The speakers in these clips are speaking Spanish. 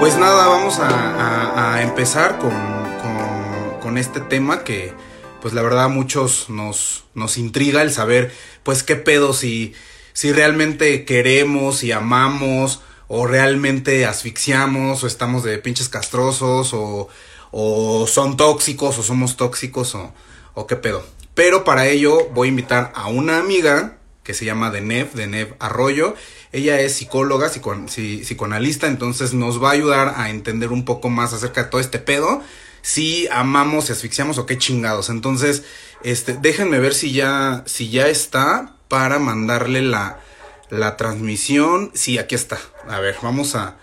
Pues nada, vamos a, empezar con, con, este tema que, pues la verdad a muchos nos, nos intriga el saber, pues qué pedo si, si realmente queremos y amamos o realmente asfixiamos o estamos de pinches castrosos o, o son tóxicos o somos tóxicos o, o qué pedo. Pero para ello voy a invitar a una amiga que se llama Denev, Denev Arroyo. Ella es psicóloga, psicoanalista, entonces nos va a ayudar a entender un poco más acerca de todo este pedo. Si amamos y asfixiamos o qué chingados. Entonces, este, déjenme ver si ya, si ya está para mandarle la, la transmisión. Sí, aquí está. A ver, vamos a,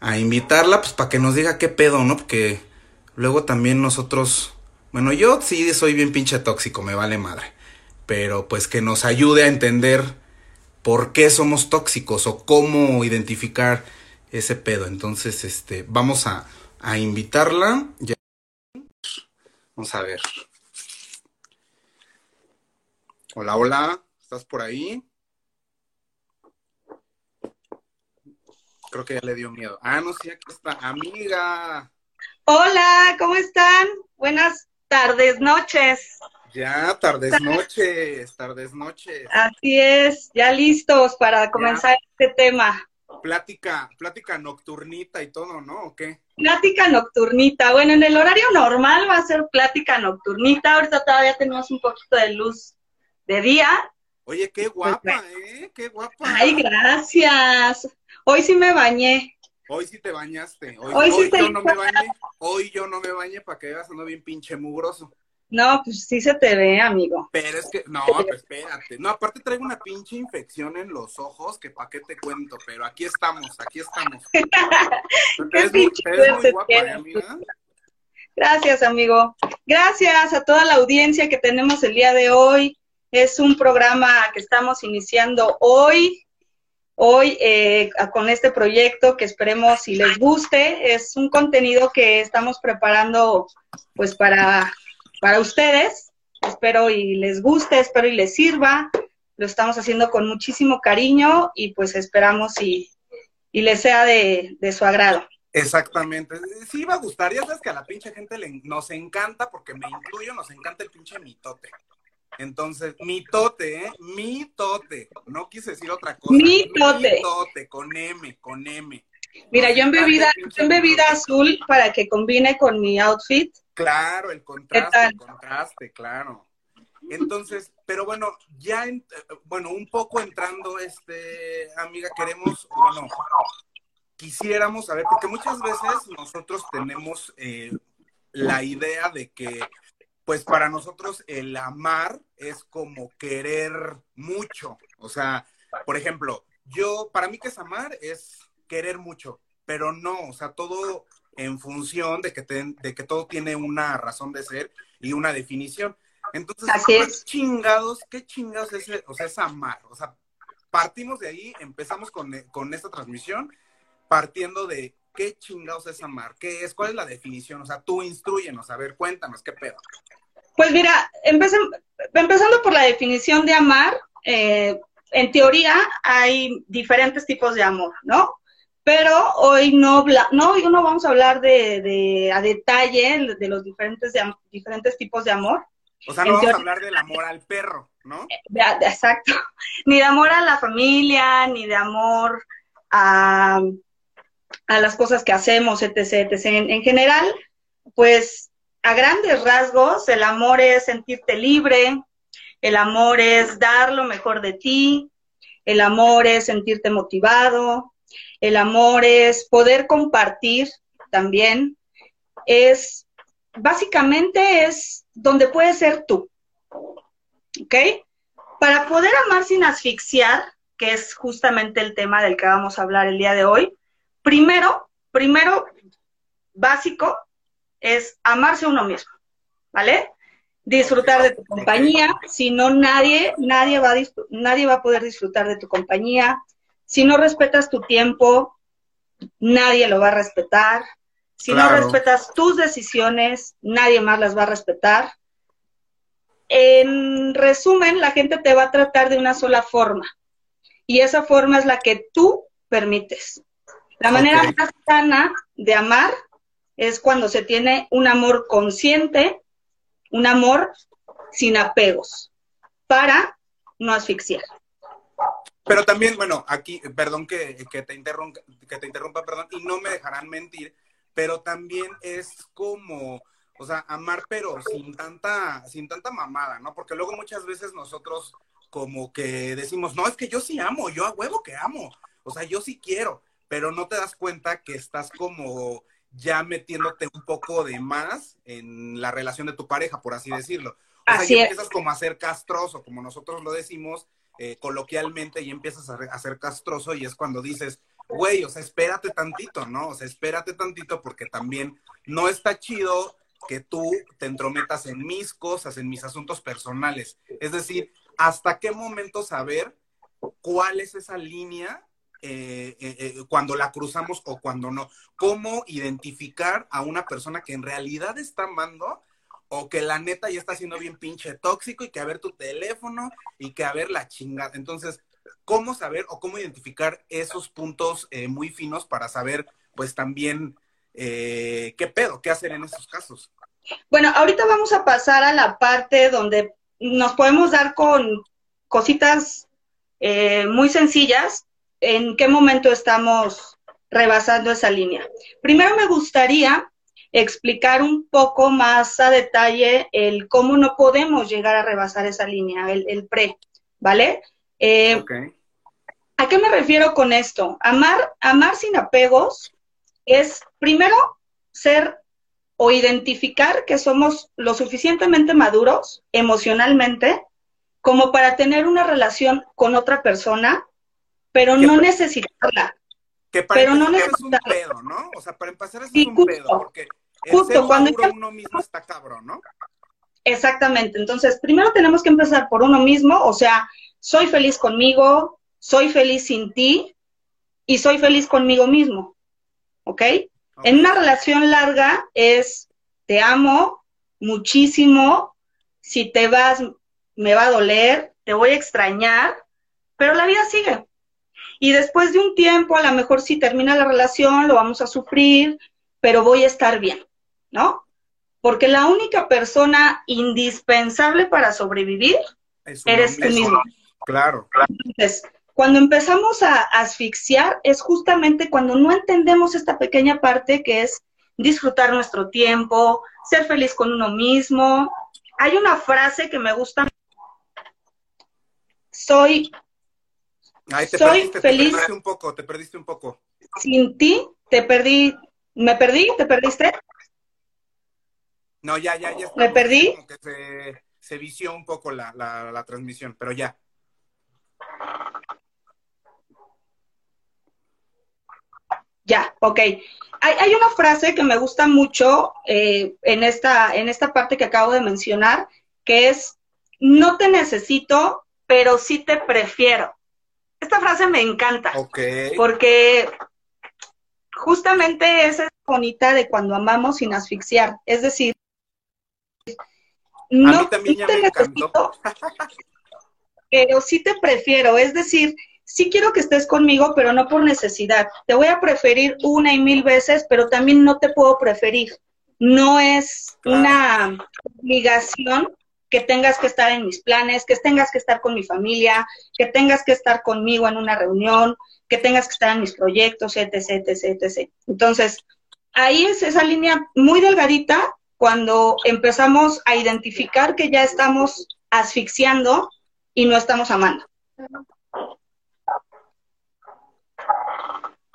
a invitarla, pues para que nos diga qué pedo, ¿no? Porque luego también nosotros, bueno, yo sí soy bien pinche tóxico, me vale madre pero pues que nos ayude a entender por qué somos tóxicos o cómo identificar ese pedo. Entonces, este, vamos a, a invitarla. Ya. Vamos a ver. Hola, hola, ¿estás por ahí? Creo que ya le dio miedo. Ah, no, sí, aquí está, amiga. Hola, ¿cómo están? Buenas tardes, noches. Ya, tardes noches, tardes noches. Así es, ya listos para comenzar este tema. Plática, plática nocturnita y todo, ¿no? ¿O qué? Plática nocturnita. Bueno, en el horario normal va a ser plática nocturnita. Ahorita todavía tenemos un poquito de luz de día. Oye, qué guapa, ¿eh? Qué guapa. Ay, gracias. Hoy sí me bañé. Hoy sí te bañaste. Hoy, hoy, yo no me bañé. Hoy yo no me bañé para que veas, ando bien pinche mugroso. No, pues sí se te ve, amigo. Pero es que, no, pues espérate. No, aparte traigo una pinche infección en los ojos, que pa' qué te cuento, pero aquí estamos, aquí estamos. qué pinche amiga. Gracias, amigo. Gracias a toda la audiencia que tenemos el día de hoy. Es un programa que estamos iniciando hoy, hoy eh, con este proyecto que esperemos si les guste. Es un contenido que estamos preparando pues para para ustedes. Espero y les guste, espero y les sirva. Lo estamos haciendo con muchísimo cariño y pues esperamos y, y les sea de, su agrado. Exactamente. Sí va a gustar. Ya sabes que a la pinche gente le, nos encanta, porque me incluyo, nos encanta el pinche mitote. Entonces, mitote, ¿eh? Mitote. No quise decir otra cosa. Mitote. Mitote, con M, con M. Mira, yo en bebida, en bebida azul para que combine con mi outfit. Claro, el contraste, el contraste, claro. Entonces, pero bueno, ya, bueno, un poco entrando, este, amiga, queremos, bueno, quisiéramos saber, porque muchas veces nosotros tenemos eh, la idea de que, pues para nosotros el amar es como querer mucho. O sea, por ejemplo, yo, para mí que es amar es querer mucho, pero no, o sea, todo en función de que, de que todo tiene una razón de ser y una definición. Entonces, ¿qué chingados, qué chingados es, o sea, es amar? O sea, partimos de ahí, empezamos con, con esta transmisión, partiendo de qué chingados es amar, qué es, cuál es la definición, o sea, tú instruyenos, a ver, cuéntanos, qué pedo. Pues mira, empezando por la definición de amar, eh, en teoría hay diferentes tipos de amor, ¿no? Pero hoy no, no, hoy no vamos a hablar de, a detalle de los diferentes, diferentes tipos de amor. O sea, no vamos a hablar del amor al perro, ¿no? Eh, exacto. Ni de amor a la familia, ni de amor a, a las cosas que hacemos, etc. etc. En, en general, pues a grandes rasgos, el amor es sentirte libre, el amor es dar lo mejor de ti, el amor es sentirte motivado, el amor es poder compartir también, es básicamente es donde puedes ser tú. ¿Ok? Para poder amar sin asfixiar, que es justamente el tema del que vamos a hablar el día de hoy, primero, primero básico es amarse a uno mismo, ¿vale? Disfrutar de tu compañía, si no nadie, nadie va, a, nadie va a poder disfrutar de tu compañía, si no respetas tu tiempo, nadie lo va a respetar. Si no respetas tus decisiones, nadie más las va a respetar. En resumen, la gente te va a tratar de una sola forma. Y esa forma es la que tú permites. La manera más sana de amar es cuando se tiene un amor consciente, un amor sin apegos, para no asfixiar. Pero también, bueno, aquí, perdón que, te interrumpa, que te interrumpa, perdón, y no me dejarán mentir, pero también es como, o sea, amar, pero sin tanta, sin tanta mamada, ¿no? Porque luego muchas veces nosotros como que decimos, no, es que yo sí amo, yo a huevo que amo, o sea, yo sí quiero, pero no te das cuenta que estás como ya metiéndote un poco de más en la relación de tu pareja, por así decirlo. O sea, ya empiezas como a ser castroso, como nosotros lo decimos eh, coloquialmente, y empiezas a, ser castroso y es cuando dices, güey, o sea, espérate tantito, ¿no? O sea, espérate tantito porque también no está chido que tú te entrometas en mis cosas, en mis asuntos personales. Es decir, ¿hasta qué momento saber cuál es esa línea eh, eh, cuando la cruzamos o cuando no? ¿Cómo identificar a una persona que en realidad está amando o que la neta ya está siendo bien pinche tóxico y que a ver tu teléfono y que a ver la chingada? Entonces, ¿cómo saber o cómo identificar esos puntos muy finos para saber, pues también, qué pedo, qué hacer en esos casos? Bueno, ahorita vamos a pasar a la parte donde nos podemos dar con cositas muy sencillas en qué momento estamos rebasando esa línea. Primero me gustaría explicar un poco más a detalle el cómo no podemos llegar a rebasar esa línea, el, pre, ¿vale? Eh, ¿A qué me refiero con esto? Amar, amar sin apegos es primero ser o identificar que somos lo suficientemente maduros emocionalmente como para tener una relación con otra persona pero no necesitarla. Que para pero no es un pedo, ¿no? O sea, para empezar es un pedo, porque el justo, cuando uno mismo está cabrón, ¿no? Exactamente. Entonces, primero tenemos que empezar por uno mismo, o sea, soy feliz conmigo, soy feliz sin ti y soy feliz conmigo mismo. ¿Ok? En una relación larga es te amo muchísimo, si te vas me va a doler, te voy a extrañar, pero la vida sigue. Y después de un tiempo, a lo mejor si termina la relación, lo vamos a sufrir, pero voy a estar bien, ¿no? Porque la única persona indispensable para sobrevivir eres tú mismo. Claro, claro. Entonces, cuando empezamos a asfixiar es justamente cuando no entendemos esta pequeña parte que es disfrutar nuestro tiempo, ser feliz con uno mismo. Hay una frase que me gusta. Soy te Soy feliz. Te perdiste un poco, te perdiste un poco. Sin ti, te perdí. ¿Me perdí? ¿Te perdiste? No, ya, ya, ya. ¿Me perdí? Como que se, se vició un poco la, la, transmisión, pero ya. Ya, ok. Hay, hay, una frase que me gusta mucho eh, en, esta, en esta parte que acabo de mencionar, que es, no te necesito, pero sí te prefiero. Esta frase me encanta. Porque justamente esa es bonita de cuando amamos sin asfixiar. Es decir, no te necesito, pero sí te prefiero. Es decir, sí quiero que estés conmigo, pero no por necesidad. Te voy a preferir una y mil veces, pero también no te puedo preferir. No es una obligación que tengas que estar en mis planes, que tengas que estar con mi familia, que tengas que estar conmigo en una reunión, que tengas que estar en mis proyectos, etc., etc., etc. Entonces, ahí es esa línea muy delgadita cuando empezamos a identificar que ya estamos asfixiando y no estamos amando.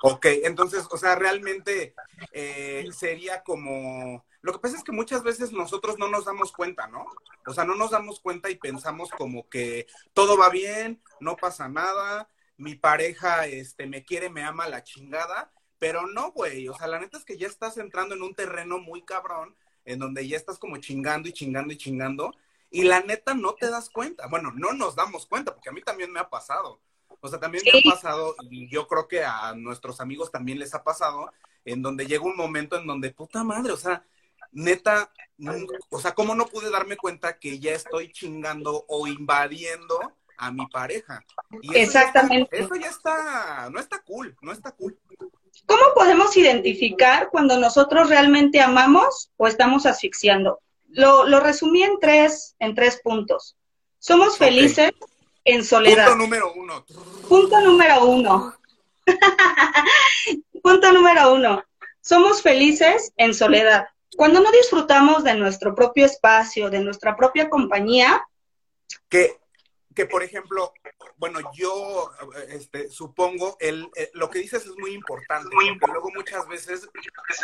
Ok, entonces, o sea, realmente eh, sería como lo que pasa es que muchas veces nosotros no nos damos cuenta, ¿no? O sea, no nos damos cuenta y pensamos como que todo va bien, no pasa nada, mi pareja este, me quiere, me ama la chingada, pero no, güey. O sea, la neta es que ya estás entrando en un terreno muy cabrón, en donde ya estás como chingando y chingando y chingando, y la neta no te das cuenta. Bueno, no nos damos cuenta, porque a mí también me ha pasado. O sea, también me ha pasado, y yo creo que a nuestros amigos también les ha pasado, en donde llega un momento en donde, puta madre, o sea, neta, o sea, ¿cómo no pude darme cuenta que ya estoy chingando o invadiendo a mi pareja? Exactamente. eso ya está, no está cool, no está cool. ¿Cómo podemos identificar cuando nosotros realmente amamos o estamos asfixiando? Lo, resumí en tres, en tres puntos. Somos felices en soledad. Punto número uno. Punto número uno. Punto número uno. Somos felices en soledad. Cuando no disfrutamos de nuestro propio espacio, de nuestra propia compañía. Que, que por ejemplo, bueno, yo este, supongo, el, eh, lo que dices es muy importante, porque luego muchas veces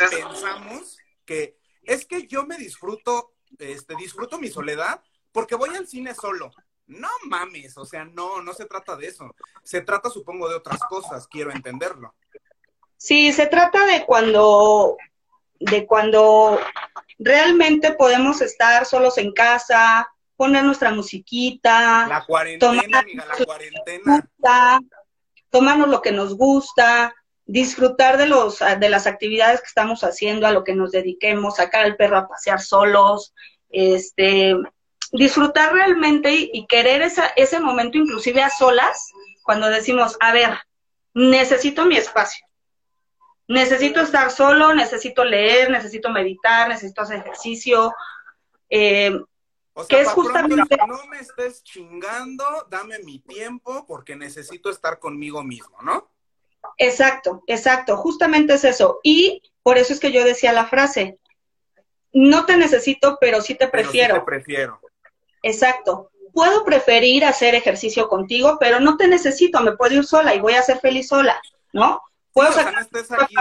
pensamos que es que yo me disfruto, este, disfruto mi soledad porque voy al cine solo. No mames, o sea, no, no se trata de eso. Se trata, supongo, de otras cosas, quiero entenderlo. Sí, se trata de cuando, de cuando realmente podemos estar solos en casa, poner nuestra musiquita. La cuarentena, tomar la cuarentena. tomarnos lo que nos gusta, disfrutar de, los, de las actividades que estamos haciendo, a lo que nos dediquemos, sacar al perro a pasear solos, este, disfrutar realmente y, querer esa, ese momento inclusive a solas, cuando decimos, a ver, necesito mi espacio, necesito estar solo, necesito leer, necesito meditar, necesito hacer ejercicio. Eh, que es justamente... no me estés chingando, dame mi tiempo porque necesito estar conmigo mismo, ¿no? Exacto, exacto, justamente es eso. Y por eso es que yo decía la frase, no te necesito, pero sí te prefiero. sí te prefiero. Exacto. Puedo preferir hacer ejercicio contigo, pero no te necesito, me puedo ir sola y voy a ser feliz sola, ¿no? Puedo sacar no estés aquí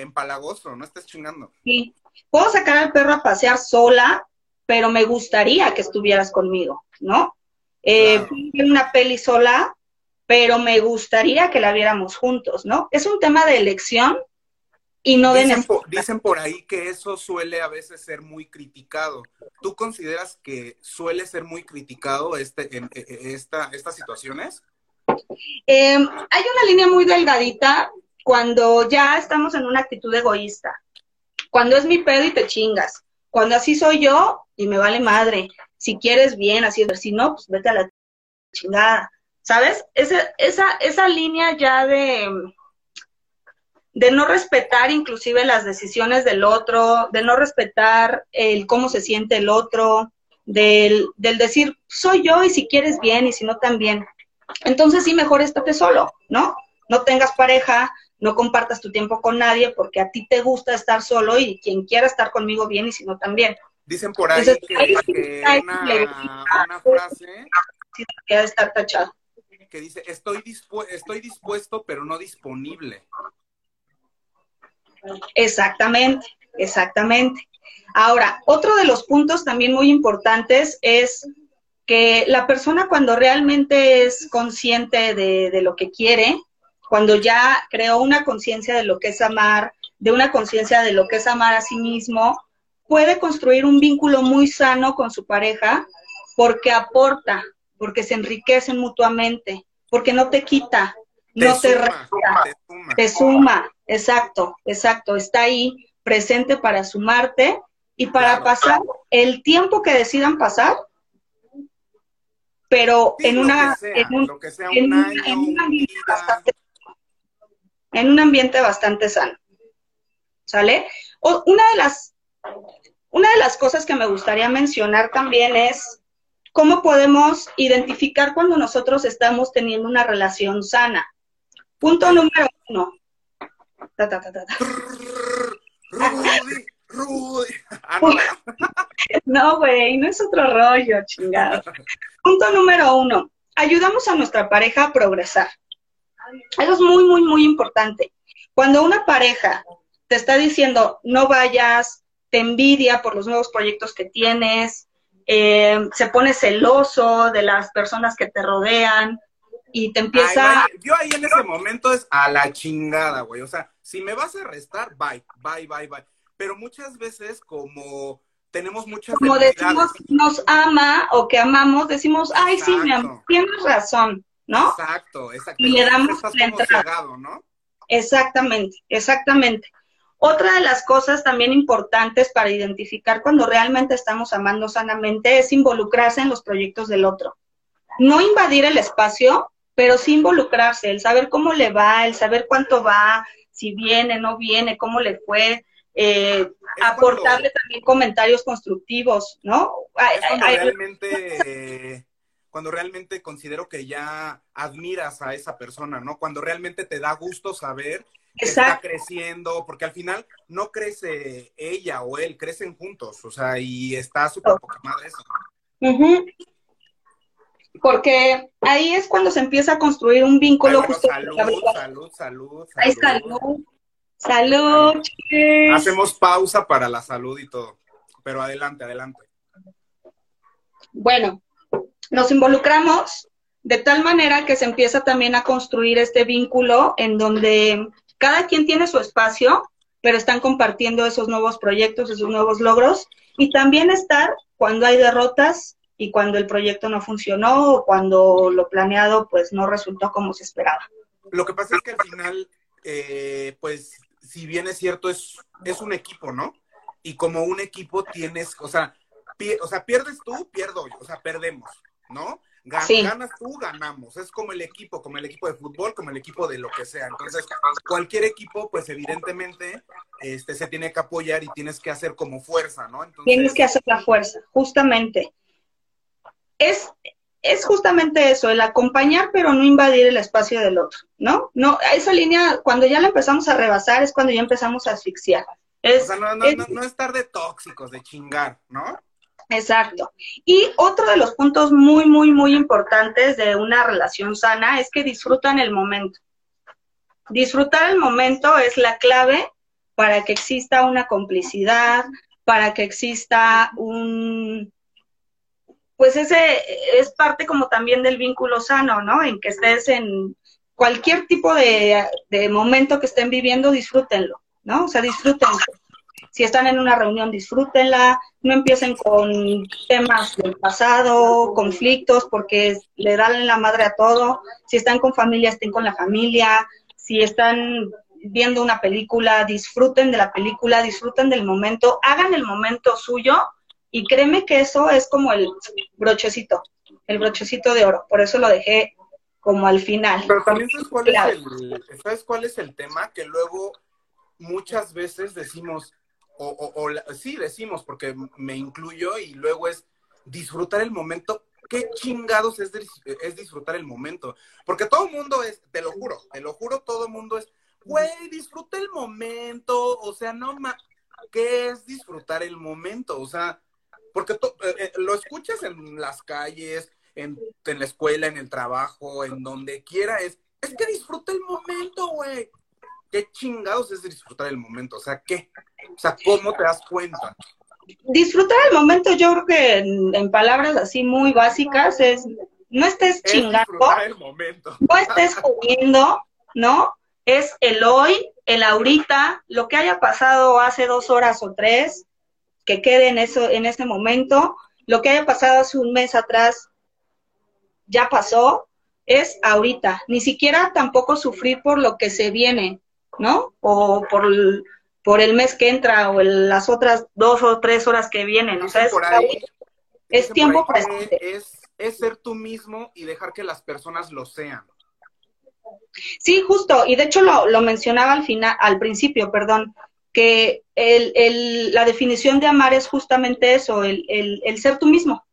empalagoso, no estés chingando. Sí. Puedo sacar al perro a pasear sola, pero me gustaría que estuvieras conmigo, ¿no? Eh, una peli sola, pero me gustaría que la viéramos juntos, ¿no? Es un tema de elección y no dicen por, dicen por ahí que eso suele a veces ser muy criticado. ¿Tú consideras que suele ser muy criticado este, en, e, e, esta, estas situaciones? Em, hay una línea muy delgadita cuando ya estamos en una actitud egoísta. Cuando es mi pedo y te chingas. Cuando así soy yo y me vale madre. Si quieres bien, así si no, pues vete a la chingada. ¿Sabes? Esa, esa, esa línea ya de de no respetar inclusive las decisiones del otro, de no respetar el cómo se siente el otro, del, del decir, soy yo y si quieres bien y si no también. Entonces sí, mejor estate solo, ¿no? No tengas pareja, no compartas tu tiempo con nadie porque a ti te gusta estar solo y quien quiera estar conmigo bien y si no también. Dicen por ahí que, una, frase que estar tachado. Que dice, estoy, estoy dispuesto pero no disponible. Exactamente, exactamente. Ahora, otro de los puntos también muy importantes es que la persona cuando realmente es consciente de, lo que quiere, cuando ya creó una conciencia de lo que es amar, de una conciencia de lo que es amar a sí mismo, puede construir un vínculo muy sano con su pareja porque aporta, porque se enriquecen mutuamente, porque no te quita, no te, te suma. exacto, exacto, está ahí presente para sumarte y para pasar el tiempo que decidan pasar, pero en una en un, ambiente bastante, en un ambiente bastante sano. ¿Sale? Una de las una de las cosas que me gustaría mencionar también es cómo podemos identificar cuando nosotros estamos teniendo una relación sana. Punto número uno. No, güey, no es otro rollo, chingado. Punto número uno. Ayudamos a nuestra pareja a progresar. Eso es muy, muy, muy importante. Cuando una pareja te está diciendo no vayas, te envidia por los nuevos proyectos que tienes, eh, se pone celoso de las personas que te rodean, y te empieza... yo ahí en ese momento es a la chingada, güey. O sea, si me vas a arrestar, bye, bye, bye, bye. Pero muchas veces como tenemos muchas... Como decimos nos ama o que amamos, decimos, ay, sí, mi amor, tienes razón, ¿no? Exacto, exacto. Y le damos la entrada. ¿no? Exactamente, exactamente. Otra de las cosas también importantes para identificar cuando realmente estamos amando sanamente es involucrarse en los proyectos del otro. No invadir el espacio, pero sí involucrarse, el saber cómo le va, el saber cuánto va, si viene, no viene, cómo le fue, eh, aportarle también comentarios constructivos, ¿no? cuando realmente, cuando realmente considero que ya admiras a esa persona, ¿no? Cuando realmente te da gusto saber que está creciendo, porque al final no crece ella o él, crecen juntos, o sea, y está súper poca madre eso. Porque ahí es cuando se empieza a construir un vínculo justo. Salud, salud, salud, salud. salud. Salud. Hacemos pausa para la salud y todo. Pero adelante, adelante. Bueno, nos involucramos de tal manera que se empieza también a construir este vínculo en donde cada quien tiene su espacio, pero están compartiendo esos nuevos proyectos, esos nuevos logros, y también estar cuando hay derrotas y cuando el proyecto no funcionó o cuando lo planeado pues no resultó como se esperaba. Lo que pasa es que al final, eh, pues si bien es cierto, es, es un equipo, ¿no? Y como un equipo tienes, o sea, o sea, pierdes tú, pierdo yo, o sea, perdemos, ¿no? Ganas tú, ganamos. Es como el equipo, como el equipo de fútbol, como el equipo de lo que sea. Entonces, cualquier equipo, pues evidentemente, este, se tiene que apoyar y tienes que hacer como fuerza, ¿no? Tienes que hacer la fuerza, justamente. Es, es justamente eso, el acompañar pero no invadir el espacio del otro, ¿no? No, esa línea, cuando ya la empezamos a rebasar es cuando ya empezamos a asfixiar. o sea, no, no, no, no estar de tóxicos, de chingar, ¿no? Exacto. Y otro de los puntos muy, muy, muy importantes de una relación sana es que disfrutan el momento. Disfrutar el momento es la clave para que exista una complicidad, para que exista un, pues ese es parte como también del vínculo sano, ¿no? En que estés en cualquier tipo de, momento que estén viviendo, disfrútenlo, ¿no? O sea, disfrútenlo. Si están en una reunión, disfrútenla, no empiecen con temas del pasado, conflictos, porque le dan la madre a todo. Si están con familia, estén con la familia. Si están viendo una película, disfruten de la película, disfruten del momento, hagan el momento suyo y créeme que eso es como el brochecito, el brochecito de oro. Por eso lo dejé como al final. Pero también sabes cuál, es el, ¿sabes cuál es el tema? Que luego muchas veces decimos, o, sí decimos, porque me incluyo, y luego es disfrutar el momento. ¿Qué chingados es, es disfrutar el momento? Porque todo el mundo es, te lo juro, te lo juro, todo el mundo es, güey, disfruta el momento, o sea, no más, ¿qué es disfrutar el momento? O sea, porque eh, eh, lo escuchas en las calles, en, la escuela, en el trabajo, en donde quiera, es, es que disfruta el momento, güey. ¿Qué chingados es disfrutar el momento? O sea, ¿qué? O sea, ¿cómo te das cuenta? Disfrutar el momento, yo creo que en, palabras así muy básicas es, no estés chingando, el momento. no estés comiendo, ¿no? Es el hoy, el ahorita, lo que haya pasado hace dos horas o tres, que quede en, eso, en ese momento. Lo que haya pasado hace un mes atrás ya pasó, es ahorita. Ni siquiera tampoco sufrir por lo que se viene, ¿no? O por el, por el mes que entra o las otras dos o tres horas que vienen. O sea, es, es tiempo presente. Es, es ser tú mismo y dejar que las personas lo sean. Sí, justo, y de hecho lo, lo mencionaba al final, al principio, perdón, que el, el, la definición de amar es justamente eso, el, el, ser tú mismo,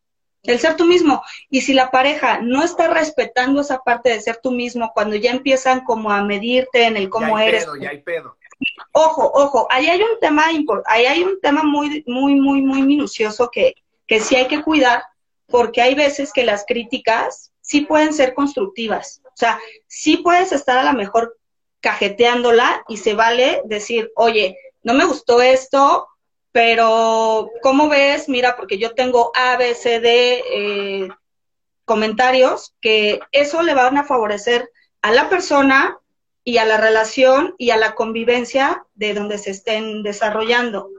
el ser tú mismo. Y si la pareja no está respetando esa parte de ser tú mismo, cuando ya empiezan como a medirte en el cómo eres. ya hay pedo. Ojo, ojo, ahí hay un tema ahí hay un tema muy, muy, muy, muy minucioso que, que sí hay que cuidar, porque hay veces que las críticas sí pueden ser constructivas. O sea, sí puedes estar a lo mejor cajeteándola y se vale decir, oye, no me gustó esto, pero ¿cómo ves? Mira, porque yo tengo A, B, C, D eh, comentarios que eso le van a favorecer a la persona y a la relación y a la convivencia de donde se estén desarrollando.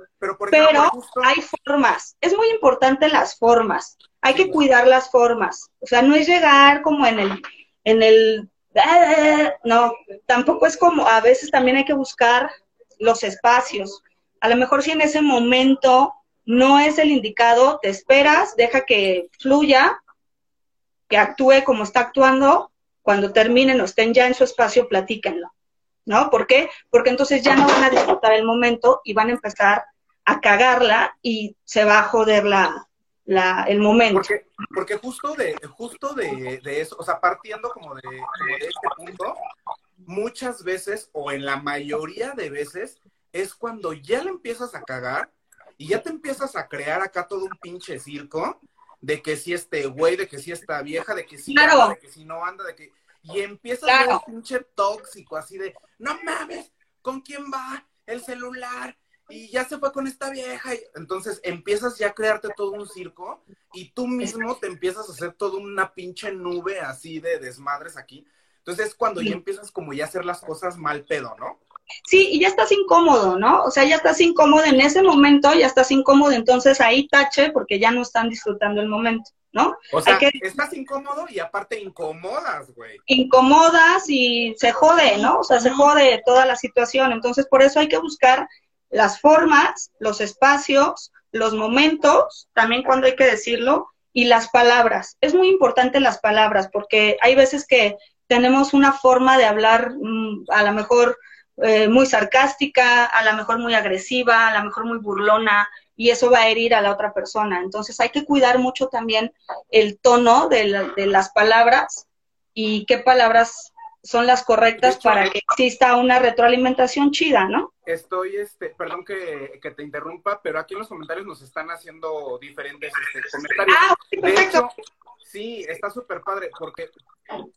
Pero, hay formas, es muy importante las formas, hay que cuidar las formas, o sea, no es llegar como en el, en el, no, tampoco es como, a veces también hay que buscar los espacios. A lo mejor si en ese momento no es el indicado, te esperas, deja que fluya, que actúe como está actuando, cuando terminen o estén ya en su espacio, platíquenlo. ¿no? ¿Por qué? Porque entonces ya no van a disfrutar el momento y van a empezar a cagarla y se va a joder la, la, el momento. Porque, porque justo de, justo de, de, eso, o sea, partiendo como de, como de este punto, muchas veces, o en la mayoría de veces, es cuando ya le empiezas a cagar y ya te empiezas a crear acá todo un pinche circo de que si este güey, de que si esta vieja, de que si anda, de que si no anda, de que... Y empiezas a ser un pinche tóxico, así de, no mames, ¿con quién va? El celular, y ya se fue con esta vieja. Entonces empiezas ya a crearte todo un circo y tú mismo te empiezas a hacer toda una pinche nube así de desmadres aquí. Entonces es cuando ya empiezas como ya a hacer las cosas mal pedo, ¿no? Sí, y ya estás incómodo, ¿no? O sea, ya estás incómodo en ese momento, ya estás incómodo, entonces ahí tache porque ya no están disfrutando el momento, ¿no? O sea, que... estás incómodo y aparte incomodas, güey. Incomodas y se jode, ¿no? O sea, se jode toda la situación. Entonces, por eso hay que buscar las formas, los espacios, los momentos, también cuando hay que decirlo, y las palabras. Es muy importante las palabras porque hay veces que tenemos una forma de hablar mm, a lo mejor eh, muy sarcástica, a lo mejor muy agresiva, a lo mejor muy burlona, y eso va a herir a la otra persona. Entonces hay que cuidar mucho también el tono de, de las palabras y qué palabras son las correctas para que exista una retroalimentación chida, ¿no? Estoy, este, perdón que, que, te interrumpa, pero aquí en los comentarios nos están haciendo diferentes este, comentarios. Ah, perfecto. Sí, está súper padre, porque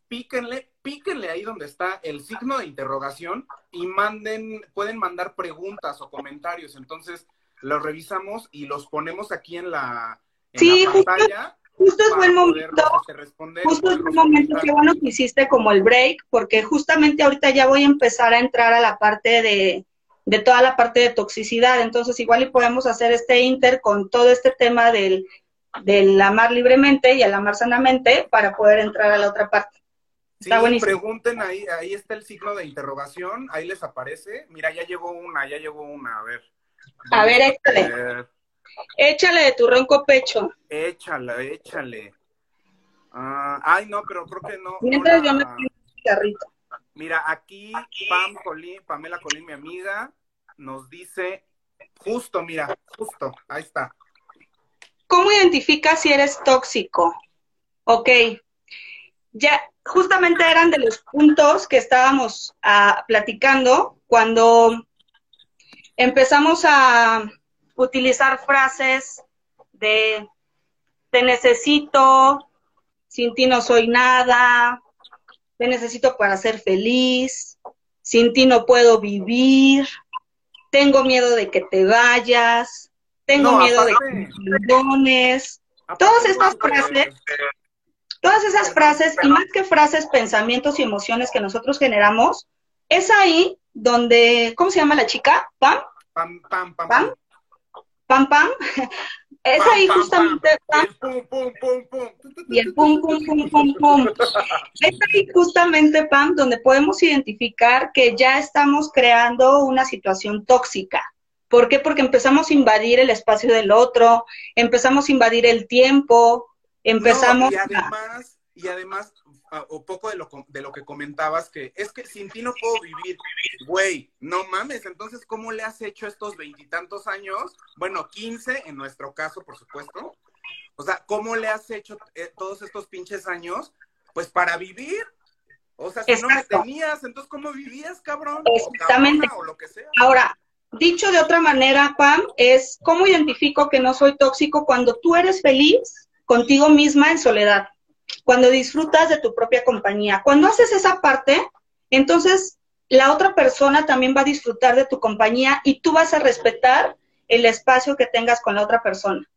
píquenle, píquenle ahí donde está el signo de interrogación y manden, pueden mandar preguntas o comentarios. Entonces, los revisamos y los ponemos aquí en la, en la pantalla justo es buen momento, justo es buen momento, qué bueno que hiciste como el break, porque justamente ahorita ya voy a empezar a entrar a la parte de, de toda la parte de toxicidad, entonces igual y podemos hacer este inter con todo este tema del, del amar libremente y el amar sanamente para poder entrar a la otra parte. Está sí, pregunten ahí, ahí está el signo de interrogación, ahí les aparece. Mira, ya llegó una, ya llegó una, a ver. A ver, échale. Échale de tu ronco pecho. Échale, échale. Ah, ay, no, pero creo que no. Mientras yo me carrito. Mira, aquí Pam Colín, Pamela Colín, mi amiga, nos dice, justo, mira, justo, ahí está. ¿Cómo identificas si eres tóxico? Ok, ya justamente eran de los puntos que estábamos ah, platicando cuando empezamos a utilizar frases de te necesito, sin ti no soy nada, te necesito para ser feliz, sin ti no puedo vivir, tengo miedo de que te vayas, tengo miedo de abandones. Todas estas frases, todas esas frases, y más que frases, pensamientos y emociones que nosotros generamos, es ahí donde, ¿cómo se llama la chica? ¿Pam? Pam, pam, pam. ¿Pam? pam, pam, es ahí justamente pam, pum, pum, pum, pum. y el pum, pum, pum, pum, pum. Es ahí justamente, Pam, donde podemos identificar que ya estamos creando una situación tóxica. ¿Por qué? Porque empezamos a invadir el espacio del otro, empezamos a invadir el tiempo, empezamos no, y además, y además o poco de lo, de lo que comentabas, que es que sin ti no puedo vivir. Güey, no mames, entonces, ¿cómo le has hecho estos veintitantos años? Bueno, quince en nuestro caso, por supuesto. O sea, ¿cómo le has hecho eh, todos estos pinches años? Pues para vivir. O sea, si no me tenías, entonces, ¿cómo vivías, cabrón? Exactamente. O, lo que sea. Ahora, dicho de otra manera, Pam, es cómo identifico que no soy tóxico cuando tú eres feliz contigo misma en soledad cuando disfrutas de tu propia compañía. Cuando haces esa parte, entonces la otra persona también va a disfrutar de tu compañía y tú vas a respetar el espacio que tengas con la otra persona.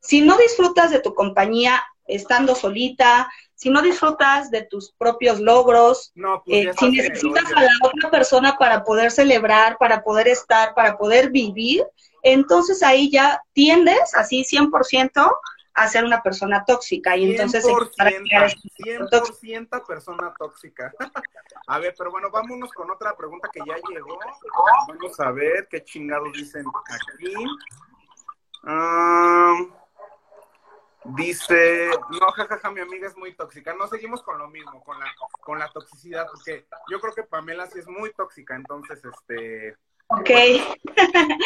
Si no disfrutas de tu compañía estando solita, si no disfrutas de tus propios logros, no, pues eh, si necesitas a la otra persona para poder celebrar, para poder estar, para poder vivir, entonces ahí ya tiendes así 100% a ser una persona tóxica y entonces 100%, persona tóxica. a ver, pero bueno, vámonos con otra pregunta que ya llegó. Vamos a ver qué chingados dicen aquí. Dice, no, jajaja, mi amiga es muy tóxica. No seguimos con lo mismo, con la, con la toxicidad, porque yo creo que Pamela sí es muy tóxica, entonces, este... Ok.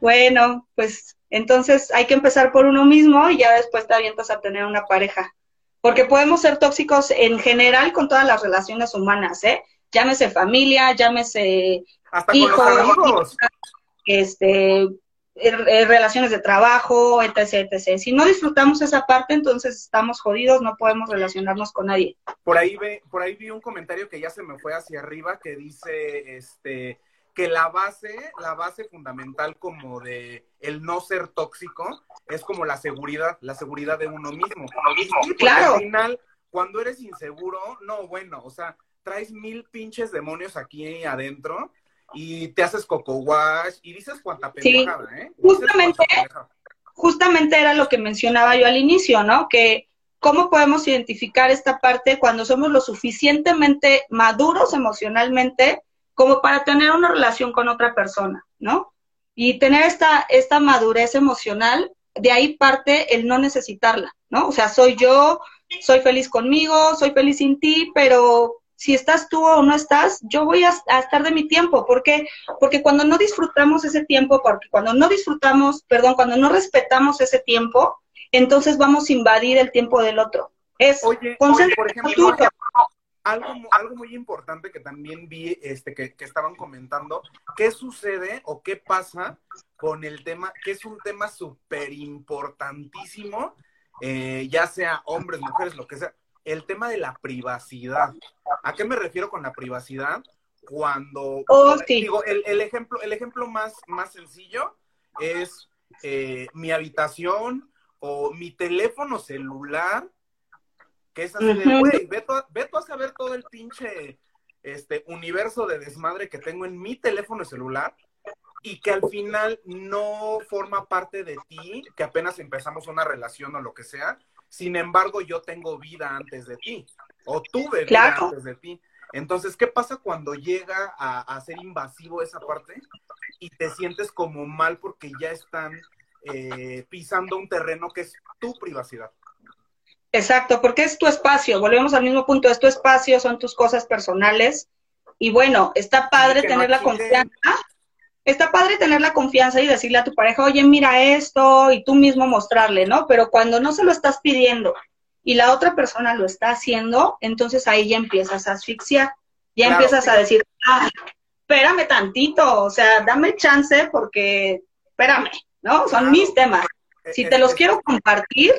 bueno, pues entonces hay que empezar por uno mismo y ya después te avientas a tener una pareja. Porque podemos ser tóxicos en general con todas las relaciones humanas, ¿eh? Llámese familia, llámese Hasta hijos, este, eh, eh, relaciones de trabajo, etc, etc. Si no disfrutamos esa parte, entonces estamos jodidos, no podemos relacionarnos con nadie. Por ahí ve, por ahí vi un comentario que ya se me fue hacia arriba que dice, este, que la base, la base fundamental como de el no ser tóxico es como la seguridad, la seguridad de uno mismo. Y claro. al final, cuando eres inseguro, no, bueno, o sea, traes mil pinches demonios aquí adentro y te haces coco wash y dices cuánta pendejada, ¿eh? Justamente, justamente era lo que mencionaba yo al inicio, ¿no? Que cómo podemos identificar esta parte cuando somos lo suficientemente maduros emocionalmente como para tener una relación con otra persona, ¿no? Y tener esta, esta madurez emocional, de ahí parte el no necesitarla, ¿no? O sea, soy yo, soy feliz conmigo, soy feliz sin ti, pero si estás tú o no estás, yo voy a, estar de mi tiempo. ¿Por qué? Porque cuando no disfrutamos ese tiempo, porque cuando no disfrutamos, perdón, cuando no respetamos ese tiempo, entonces vamos a invadir el tiempo del otro. Es oye, por ejemplo, algo, algo muy importante que también vi este, que, estaban comentando, ¿qué sucede o qué pasa con el tema, que es un tema súper importantísimo, eh, ya sea hombres, mujeres, lo que sea, el tema de la privacidad. ¿A qué me refiero con la privacidad? Cuando oh, digo, el, ejemplo, el ejemplo más, más sencillo es eh, mi habitación o mi teléfono celular, que es así de, güey, ve, a saber todo el pinche este universo de desmadre que tengo en mi teléfono celular y que al final no forma parte de ti, que apenas empezamos una relación o lo que sea, sin embargo, yo tengo vida antes de ti, o tuve vida antes de ti. Entonces, ¿qué pasa cuando llega a, ser invasivo esa parte y te sientes como mal porque ya están eh, pisando un terreno que es tu privacidad? Exacto, porque es tu espacio, volvemos al mismo punto, es tu espacio, son tus cosas personales. Y bueno, está padre tener la confianza está padre tener la confianza y decirle a tu pareja, oye, mira esto, y tú mismo mostrarle, ¿no? Pero cuando no se lo estás pidiendo y la otra persona lo está haciendo, entonces ahí ya empiezas a asfixiar, ya empiezas a decir, ah, espérame tantito, o sea, dame chance porque, espérame, ¿no? Son mis temas. E, si te los quiero compartir,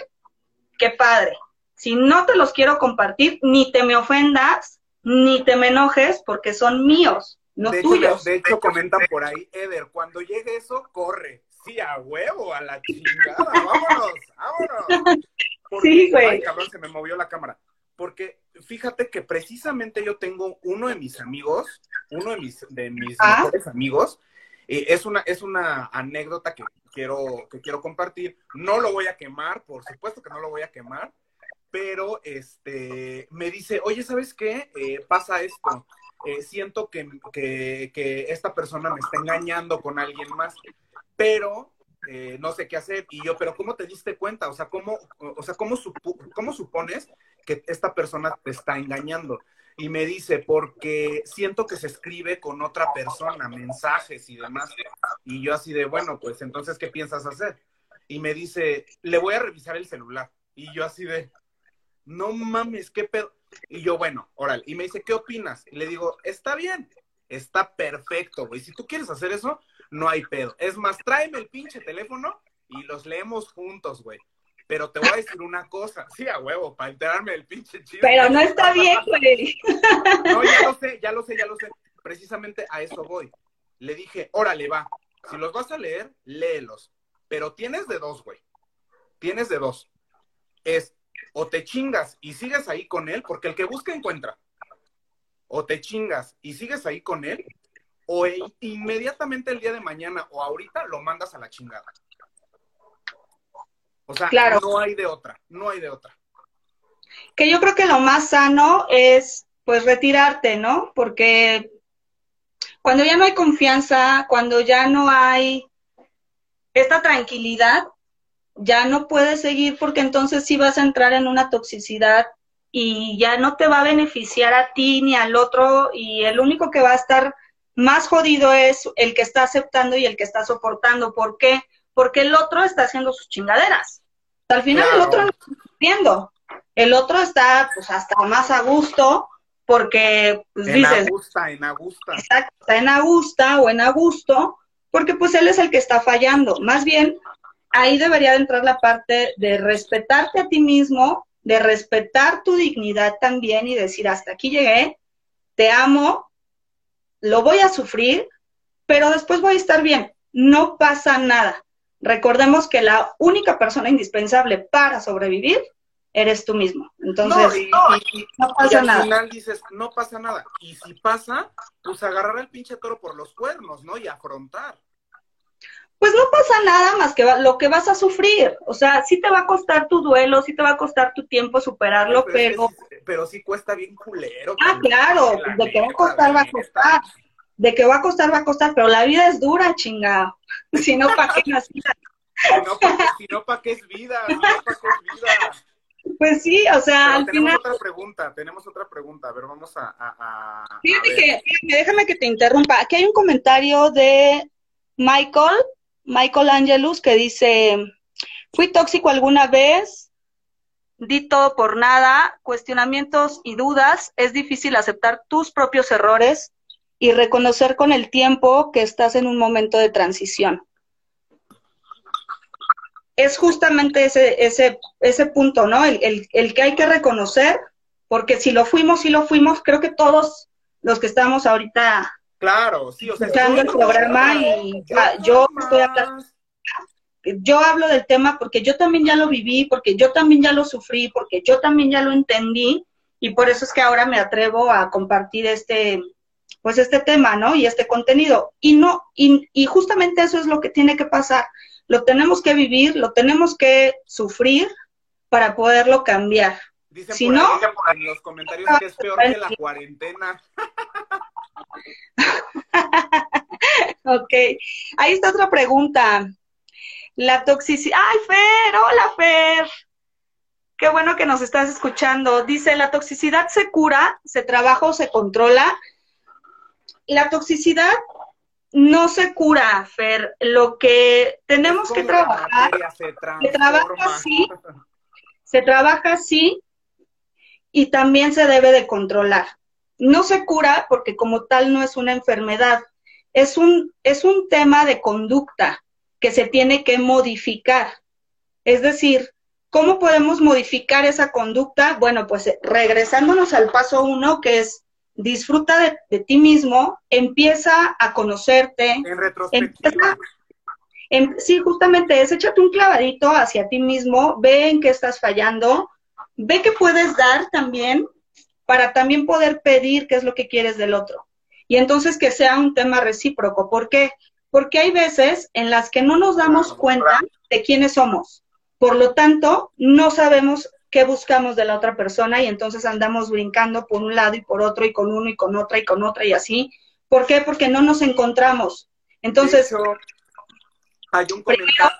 qué padre. Si no te los quiero compartir, ni te me ofendas, ni te me enojes, porque son míos de Hecho, de hecho, comentan por ahí, Eder, cuando llegue eso, corre. Sí, a huevo, a la chingada, vámonos, vámonos. sí, güey. Ay, cabrón, se me movió la cámara. Porque fíjate que precisamente yo tengo uno de mis amigos, uno de mis, de mis ¿Ah? mejores amigos, es, una, es una anécdota que quiero, que quiero compartir. No lo voy a quemar, por supuesto que no lo voy a quemar, pero este me dice, oye, ¿sabes qué? Eh, pasa esto. Eh, siento que, esta persona me está engañando con alguien más, pero eh, no sé qué hacer. Y yo, pero ¿cómo te diste cuenta? O sea, ¿cómo, o sea, ¿cómo, ¿cómo supones que esta persona te está engañando? Y me dice, porque siento que se escribe con otra persona, mensajes y demás. Y yo así de, bueno, pues entonces, ¿qué piensas hacer? Y me dice, le voy a revisar el celular. Y yo así de, no mames, qué pedo. Y yo, bueno, oral. Y me dice, ¿qué opinas? Y le digo, está bien, está perfecto, güey. Si tú quieres hacer eso, no hay pedo. Es más, tráeme el pinche teléfono y los leemos juntos, güey. Pero te voy a decir una cosa, sí, a huevo, para enterarme del pinche chido. Pero no está bien, güey. No, ya lo sé, ya lo sé, ya lo sé. Precisamente a eso voy. Le dije, órale, va. Si los vas a leer, léelos. Pero tienes de dos, güey. Tienes de dos. Es o te chingas y sigues ahí con él, porque el que busca encuentra. O te chingas y sigues ahí con él, o e, inmediatamente el día de mañana o ahorita lo mandas a la chingada. O sea, no hay de otra, no hay de otra. Que yo creo que lo más sano es pues retirarte, ¿no? Porque cuando ya no hay confianza, cuando ya no hay esta tranquilidad, ya no puedes seguir porque entonces sí vas a entrar en una toxicidad y ya no te va a beneficiar a ti ni al otro y el único que va a estar más jodido es el que está aceptando y el que está soportando. ¿Por qué? Porque el otro está haciendo sus chingaderas. Al final el otro no está sufriendo. El otro está pues hasta más a gusto porque pues, en dices... Augusta, en Augusta. Exacto, está en Augusta o en Augusto porque pues él es el que está fallando. Más bien, ahí debería de entrar la parte de respetarte a ti mismo, de respetar tu dignidad también y decir, hasta aquí llegué, te amo, lo voy a sufrir, pero después voy a estar bien, no pasa nada. Recordemos que la única persona indispensable para sobrevivir eres tú mismo. Entonces, no, y, pasa y al nada. final dices, no pasa nada. Y si pasa, pues agarrar al pinche toro por los cuernos, ¿no? Y afrontar. Pues no pasa nada más que va- lo que vas a sufrir. O sea, sí te va a costar tu duelo, sí te va a costar tu tiempo superarlo, Pero, pero... sí- pero sí cuesta bien culero. Ah, claro, La de que va a costar, va a la costar. De que va a costar, va a costar, pero la vida es dura, chinga. Si no, ¿para qué naciste? Si no, ¿para qué, si no, ¿pa' qué es vida? Si no, ¿para qué es vida? Pues sí, o sea, Pero al tenemos final, otra pregunta, tenemos otra pregunta. A ver, vamos a... a, a- a fíjate que, fíjate, déjame que te interrumpa. Aquí hay un comentario de Michael, Michael Angelus, que dice, fui tóxico alguna vez, di todo por nada, cuestionamientos y dudas, es difícil aceptar tus propios errores y reconocer con el tiempo que estás en un momento de transición. Es justamente ese, ese, ese punto, ¿no? El, el, el que hay que reconocer, porque si lo fuimos, si lo fuimos, creo que todos los que estamos ahorita Claro, sí, o sea... el programa y ah, yo estoy hablando yo hablo del tema porque yo también ya lo viví, porque yo también ya lo sufrí, porque yo también ya lo entendí y por eso es que ahora me atrevo a compartir este, pues este tema, ¿no? Y este contenido. Y no, y, y justamente eso es lo que tiene que pasar. Lo tenemos que vivir, lo tenemos que sufrir para poderlo cambiar. Dicen Si por no- ahí en los comentarios que es peor que la cuarentena. Ok, ahí está otra pregunta. La toxicidad. ¡Ay, Fer! ¡Hola, Fer! Qué bueno que nos estás escuchando. Dice, ¿la toxicidad se cura, se trabaja o se controla? La toxicidad no se cura, Fer. Lo que tenemos que trabajar, se se trabaja así, se trabaja así y también se debe de controlar. No se cura porque como tal no es una enfermedad, es un, es un tema de conducta que se tiene que modificar. Es decir, ¿cómo podemos modificar esa conducta? Bueno, pues eh, regresándonos al paso uno, que es disfruta de, de ti mismo, empieza a conocerte, En retrospectiva. Empieza- Em, sí, justamente es échate un clavadito hacia ti mismo, ve en qué estás fallando, ve qué puedes dar también para también poder pedir qué es lo que quieres del otro. Y entonces que sea un tema recíproco. ¿Por qué? Porque hay veces en las que no nos damos cuenta de quiénes somos. Por lo tanto, no sabemos qué buscamos de la otra persona y entonces andamos brincando por un lado y por otro y con uno y con otra y con otra y así. ¿Por qué? Porque no nos encontramos. Entonces, hecho, hay un comentario.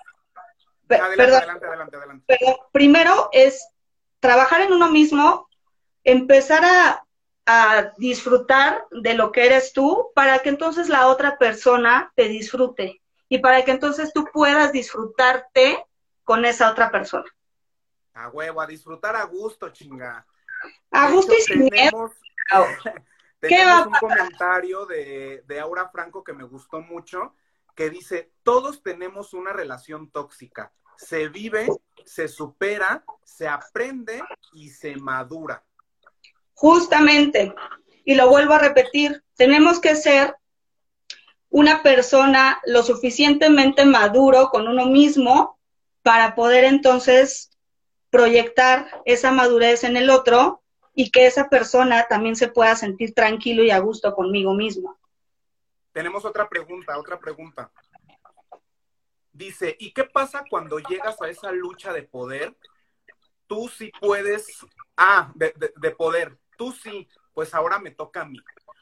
Pe- Adelante, perdón, adelante, adelante, adelante. pero primero es trabajar en uno mismo, empezar a, a disfrutar de lo que eres tú para que entonces la otra persona te disfrute y para que entonces tú puedas disfrutarte con esa otra persona. A huevo, a disfrutar a gusto, chinga. A De gusto y hecho, miedo. tenemos, ¿Qué va tenemos un comentario de, de Aura Franco que me gustó mucho, que dice, todos tenemos una relación tóxica. Se vive, se supera, se aprende y se madura. Justamente, y lo vuelvo a repetir, tenemos que ser una persona lo suficientemente maduro con uno mismo para poder entonces proyectar esa madurez en el otro y que esa persona también se pueda sentir tranquilo y a gusto conmigo mismo. Tenemos otra pregunta, otra pregunta. Dice, ¿y qué pasa cuando llegas a esa lucha de poder? Tú sí puedes, ah, de, de- de poder, tú sí, pues ahora me toca a mí.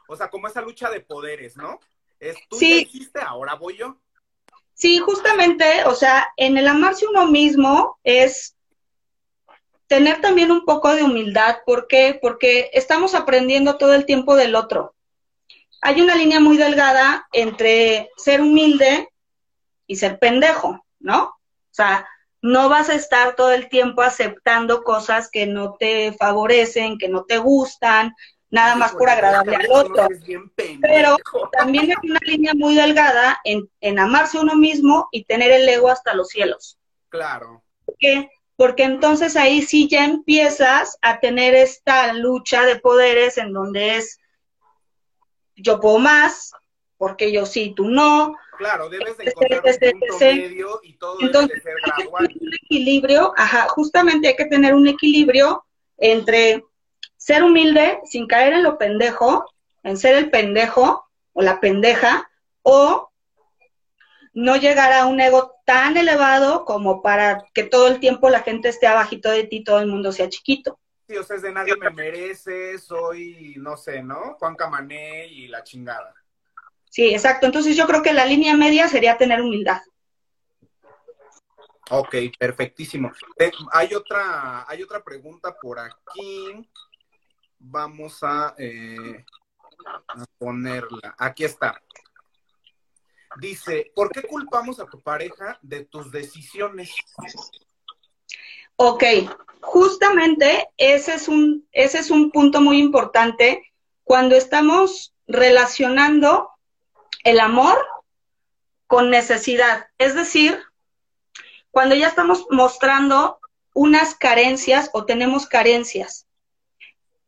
O sea, como esa lucha de poderes, ¿no? Es tú Sí. ya hiciste, ahora voy yo. Sí, justamente, o sea, en el amarse uno mismo es tener también un poco de humildad. ¿Por qué? Porque estamos aprendiendo todo el tiempo del otro. Hay una línea muy delgada entre ser humilde y ser pendejo, ¿no? O sea, no vas a estar todo el tiempo aceptando cosas que no te favorecen, que no te gustan, nada más por agradarle al otro. Pero también hay una línea muy delgada en, en amarse uno mismo y tener el ego hasta los cielos. Claro. ¿Por qué? Porque entonces ahí sí ya empiezas a tener esta lucha de poderes en donde es yo puedo más, porque yo sí, tú no. Claro, debes de encontrar un punto medio y todo Entonces, debe ser gradual. un equilibrio, ajá, justamente hay que tener un equilibrio entre ser humilde sin caer en lo pendejo, en ser el pendejo o la pendeja, o no llegar a un ego tan elevado como para que todo el tiempo la gente esté abajito de ti, todo el mundo sea chiquito. Sí, o sea, es de nadie me merece, soy, no sé, ¿no? Juan Camané y la chingada. Sí, exacto. Entonces yo creo que la línea media sería tener humildad. Ok, perfectísimo. Eh, hay otra, hay otra pregunta por aquí vamos eh, a, ponerla. Aquí está. Dice, ¿por qué culpamos a tu pareja de tus decisiones? Ok, justamente ese es un, ese es un punto muy importante cuando estamos relacionando el amor con necesidad. Es decir, cuando ya estamos mostrando unas carencias o tenemos carencias.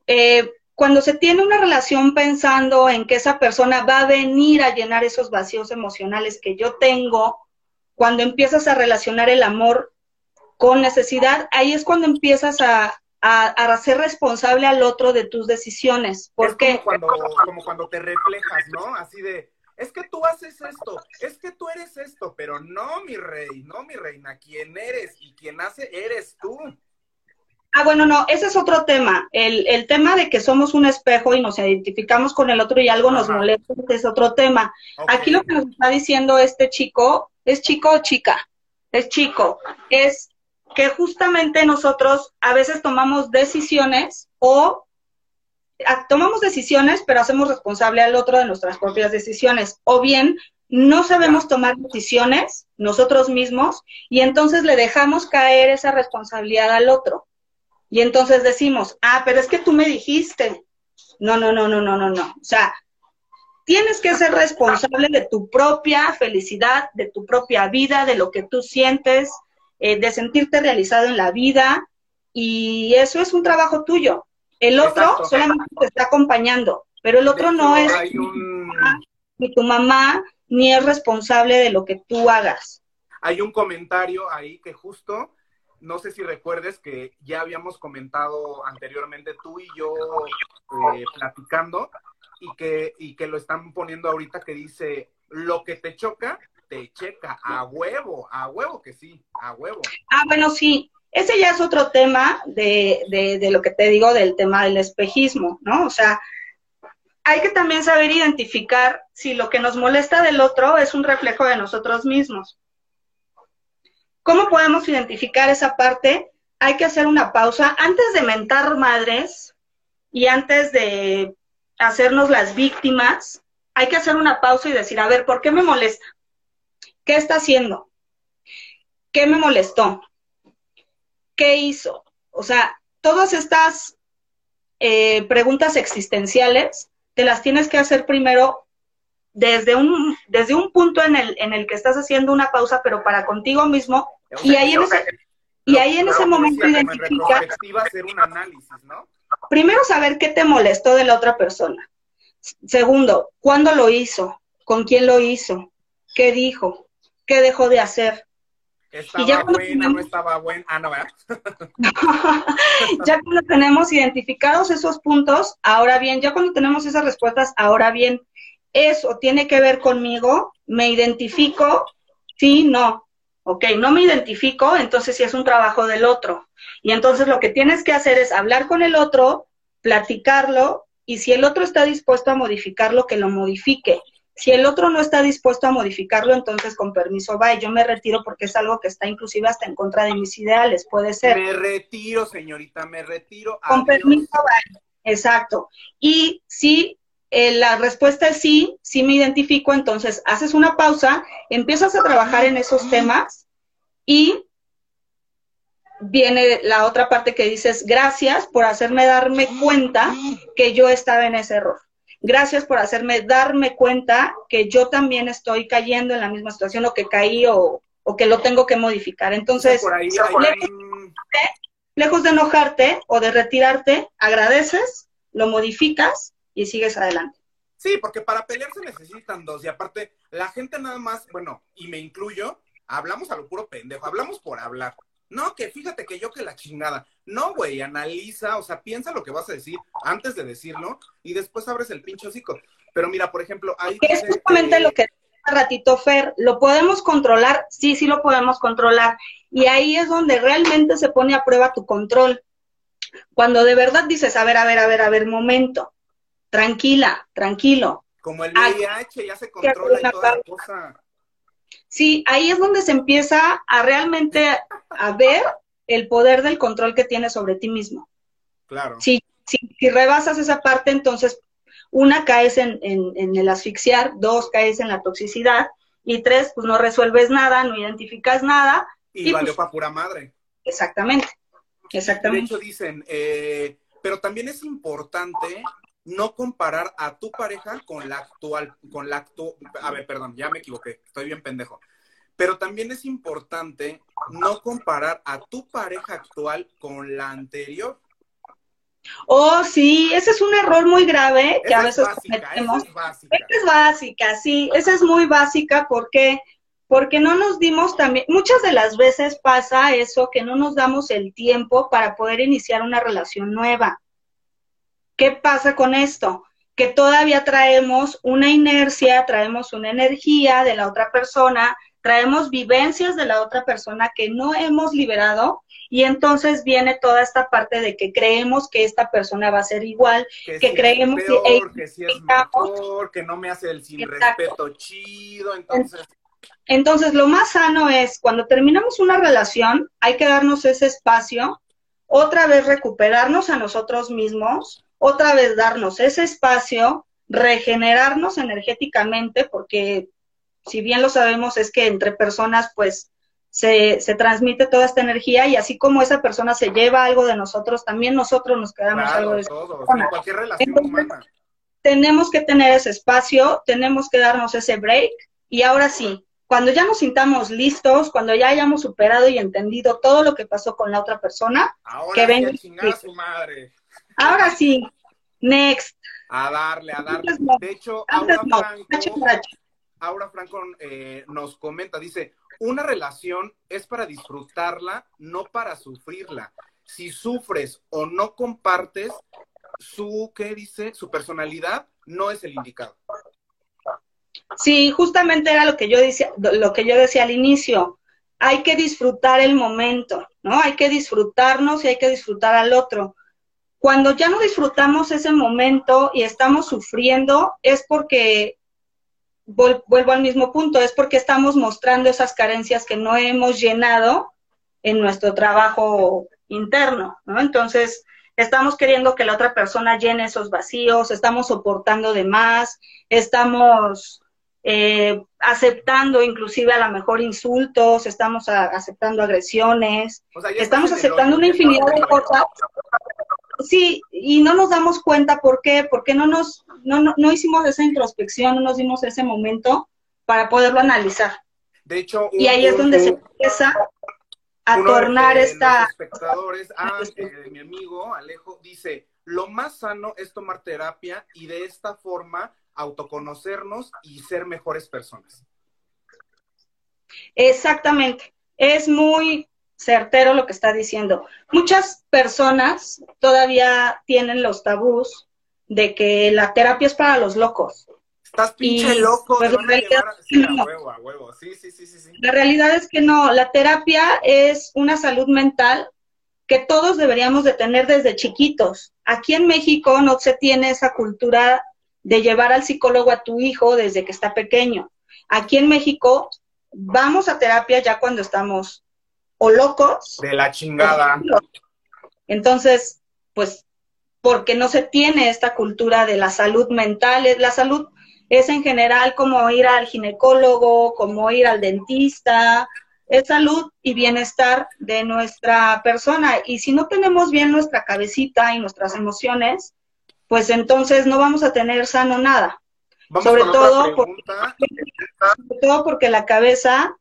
Eh, cuando se tiene una relación pensando en que esa persona va a venir a llenar esos vacíos emocionales que yo tengo, cuando empiezas a relacionar el amor con necesidad, ahí es cuando empiezas a, a, hacer responsable al otro de tus decisiones. Porque como cuando, como cuando te reflejas, ¿no? Así de, es que tú haces esto, es que tú eres esto, pero no, mi rey, no, mi reina, quien eres y quien hace eres tú. Ah, bueno, no, ese es otro tema. El, el, tema de que somos un espejo y nos identificamos con el otro y algo nos molesta es otro tema. Aquí lo que nos está diciendo este chico, ¿es chico o chica? Es chico. Es que justamente nosotros a veces tomamos decisiones o tomamos decisiones, pero hacemos responsable al otro de nuestras propias decisiones. O bien no sabemos tomar decisiones nosotros mismos y entonces le dejamos caer esa responsabilidad al otro. Y entonces decimos, ah, pero es que tú me dijiste. No, no, no, no, no, no, no. O sea, tienes que ser responsable de tu propia felicidad, de tu propia vida, de lo que tú sientes, eh, de sentirte realizado en la vida. Y eso es un trabajo tuyo. El otro solamente te está acompañando, pero el otro no es ni tu mamá, ni es responsable de lo que tú hagas. Hay un comentario ahí que justo no sé si recuerdes que ya habíamos comentado anteriormente tú y yo eh, platicando y que, y que lo están poniendo ahorita que dice, lo que te choca, te checa, a huevo, a huevo que sí, a huevo. Ah, bueno, sí, ese ya es otro tema de, lo que te digo del tema del espejismo, ¿no? O sea, hay que también saber identificar si lo que nos molesta del otro es un reflejo de nosotros mismos. ¿Cómo podemos identificar esa parte? Hay que hacer una pausa antes de mentar madres y antes de hacernos las víctimas. Hay que hacer una pausa y decir, a ver, ¿por qué me molesta? ¿Qué está haciendo? ¿Qué me molestó? ¿Qué hizo? O sea, todas estas eh, preguntas existenciales te las tienes que hacer primero desde un, desde un punto en el, en el que estás haciendo una pausa, pero para contigo mismo, y ahí en ese, y ahí en ese momento identifica. hacer un análisis, ¿no? Primero, saber qué te molestó de la otra persona. Segundo, cuándo lo hizo, con quién lo hizo, qué dijo, qué dejó de hacer. Estaba y ya buena, no estaba buena. Ah, no, ya cuando tenemos identificados esos puntos, ahora bien, ya cuando tenemos esas respuestas, ahora bien, eso tiene que ver conmigo, me identifico, sí, no, ok, no me identifico, entonces sí es un trabajo del otro. Y entonces lo que tienes que hacer es hablar con el otro, platicarlo, y si el otro está dispuesto a modificarlo, que lo modifique. Si el otro no está dispuesto a modificarlo, entonces con permiso va y yo me retiro porque es algo que está inclusive hasta en contra de mis ideales, puede ser. Me retiro, señorita, me retiro. Con permiso va. Exacto. Y si eh, la respuesta es sí, sí me identifico, entonces haces una pausa, empiezas a trabajar en esos temas y viene la otra parte que dices, gracias por hacerme darme cuenta que yo estaba en ese error. Gracias por hacerme darme cuenta que yo también estoy cayendo en la misma situación o que caí o, que lo tengo que modificar. Entonces, lejos, de enojarte o de retirarte, agradeces, lo modificas y sigues adelante. Sí, porque para pelear se necesitan dos. Y aparte, la gente nada más, bueno, y me incluyo, hablamos a lo puro pendejo, hablamos por hablar. No, que fíjate que yo que la chingada. No, güey, analiza, o sea, piensa lo que vas a decir antes de decirlo y después abres el pincho hocico. Pero mira, por ejemplo, ahí. Es justamente lo que un ratito Fer, ¿lo podemos controlar? Sí, sí lo podemos controlar. Y ahí es donde realmente se pone a prueba tu control. Cuando de verdad dices, a ver, a ver, a ver, a ver, momento, tranquila, tranquilo. Como el VIH ya se controla y toda la cosa. Sí, ahí es donde se empieza a realmente a ver el poder del control que tienes sobre ti mismo. Claro. Si, si, rebasas esa parte, entonces, una, caes en, en, el asfixiar, dos, caes en la toxicidad, y tres, pues no resuelves nada, no identificas nada. Y, valió pues, para pura madre. Exactamente, exactamente. De hecho, dicen, eh, pero también es importante no comparar a tu pareja con la actual, con la actual, a ver, perdón, ya me equivoqué, estoy bien pendejo. Pero también es importante no comparar a tu pareja actual con la anterior. Oh, sí, ese es un error muy grave que a veces cometemos. es básica. es básica, sí, esa es muy básica porque porque no nos dimos también, muchas de las veces pasa eso, que no nos damos el tiempo para poder iniciar una relación nueva. ¿Qué pasa con esto? Que todavía traemos una inercia, traemos una energía de la otra persona, traemos vivencias de la otra persona que no hemos liberado y entonces viene toda esta parte de que creemos que esta persona va a ser igual, que, creemos que, si es mejor, que no me hace el sin respeto chido, entonces... Entonces, lo más sano es cuando terminamos una relación, hay que darnos ese espacio, otra vez recuperarnos a nosotros mismos, otra vez darnos ese espacio, regenerarnos energéticamente, porque si bien lo sabemos es que entre personas pues se, se, transmite toda esta energía y así como esa persona se lleva algo de nosotros, también nosotros nos quedamos algo de todos, cualquier relación humana. Tenemos que tener ese espacio, tenemos que darnos ese break y ahora sí, cuando ya nos sintamos listos, cuando ya hayamos superado y entendido todo lo que pasó con la otra persona, que venga. su madre. Ahora sí, next. A darle, a darle. De hecho, Aura Franco, eh, nos comenta, dice, una relación es para disfrutarla, no para sufrirla. Si sufres o no compartes su, ¿qué dice? Su personalidad, no es el indicado. Sí, justamente era lo que yo decía, lo que yo decía al inicio. Hay que disfrutar el momento, ¿no? Hay que disfrutarnos y hay que disfrutar al otro. Cuando ya no disfrutamos ese momento y estamos sufriendo, es porque, vuelvo al mismo punto, es porque estamos mostrando esas carencias que no hemos llenado en nuestro trabajo interno, ¿no? Entonces, estamos queriendo que la otra persona llene esos vacíos, estamos soportando de más, estamos eh, aceptando inclusive a lo mejor insultos, estamos aceptando agresiones, estamos aceptando una infinidad de cosas sí, y no nos damos cuenta por qué, porque no nos, no, no, hicimos esa introspección, no nos dimos ese momento para poderlo analizar. De hecho, y ahí es donde se empieza a tornar esta... espectadores, ah, eh, mi amigo Alejo dice, lo más sano es tomar terapia y de esta forma autoconocernos y ser mejores personas. Exactamente. Es muy, certero lo que está diciendo. Muchas personas todavía tienen los tabús de que la terapia es para los locos. Estás pinche loco. Pues, la, realidad la realidad es que no. La terapia es una salud mental que todos deberíamos de tener desde chiquitos. Aquí en México no se tiene esa cultura de llevar al psicólogo a tu hijo desde que está pequeño. Aquí en México vamos a terapia ya cuando estamos o locos. De la chingada. Entonces, pues, porque no se tiene esta cultura de la salud mental. La salud es en general como ir al ginecólogo, como ir al dentista, es salud y bienestar de nuestra persona. Y si no tenemos bien nuestra cabecita y nuestras emociones, pues entonces no vamos a tener sano nada. sobre, todo porque, sobre todo porque la cabeza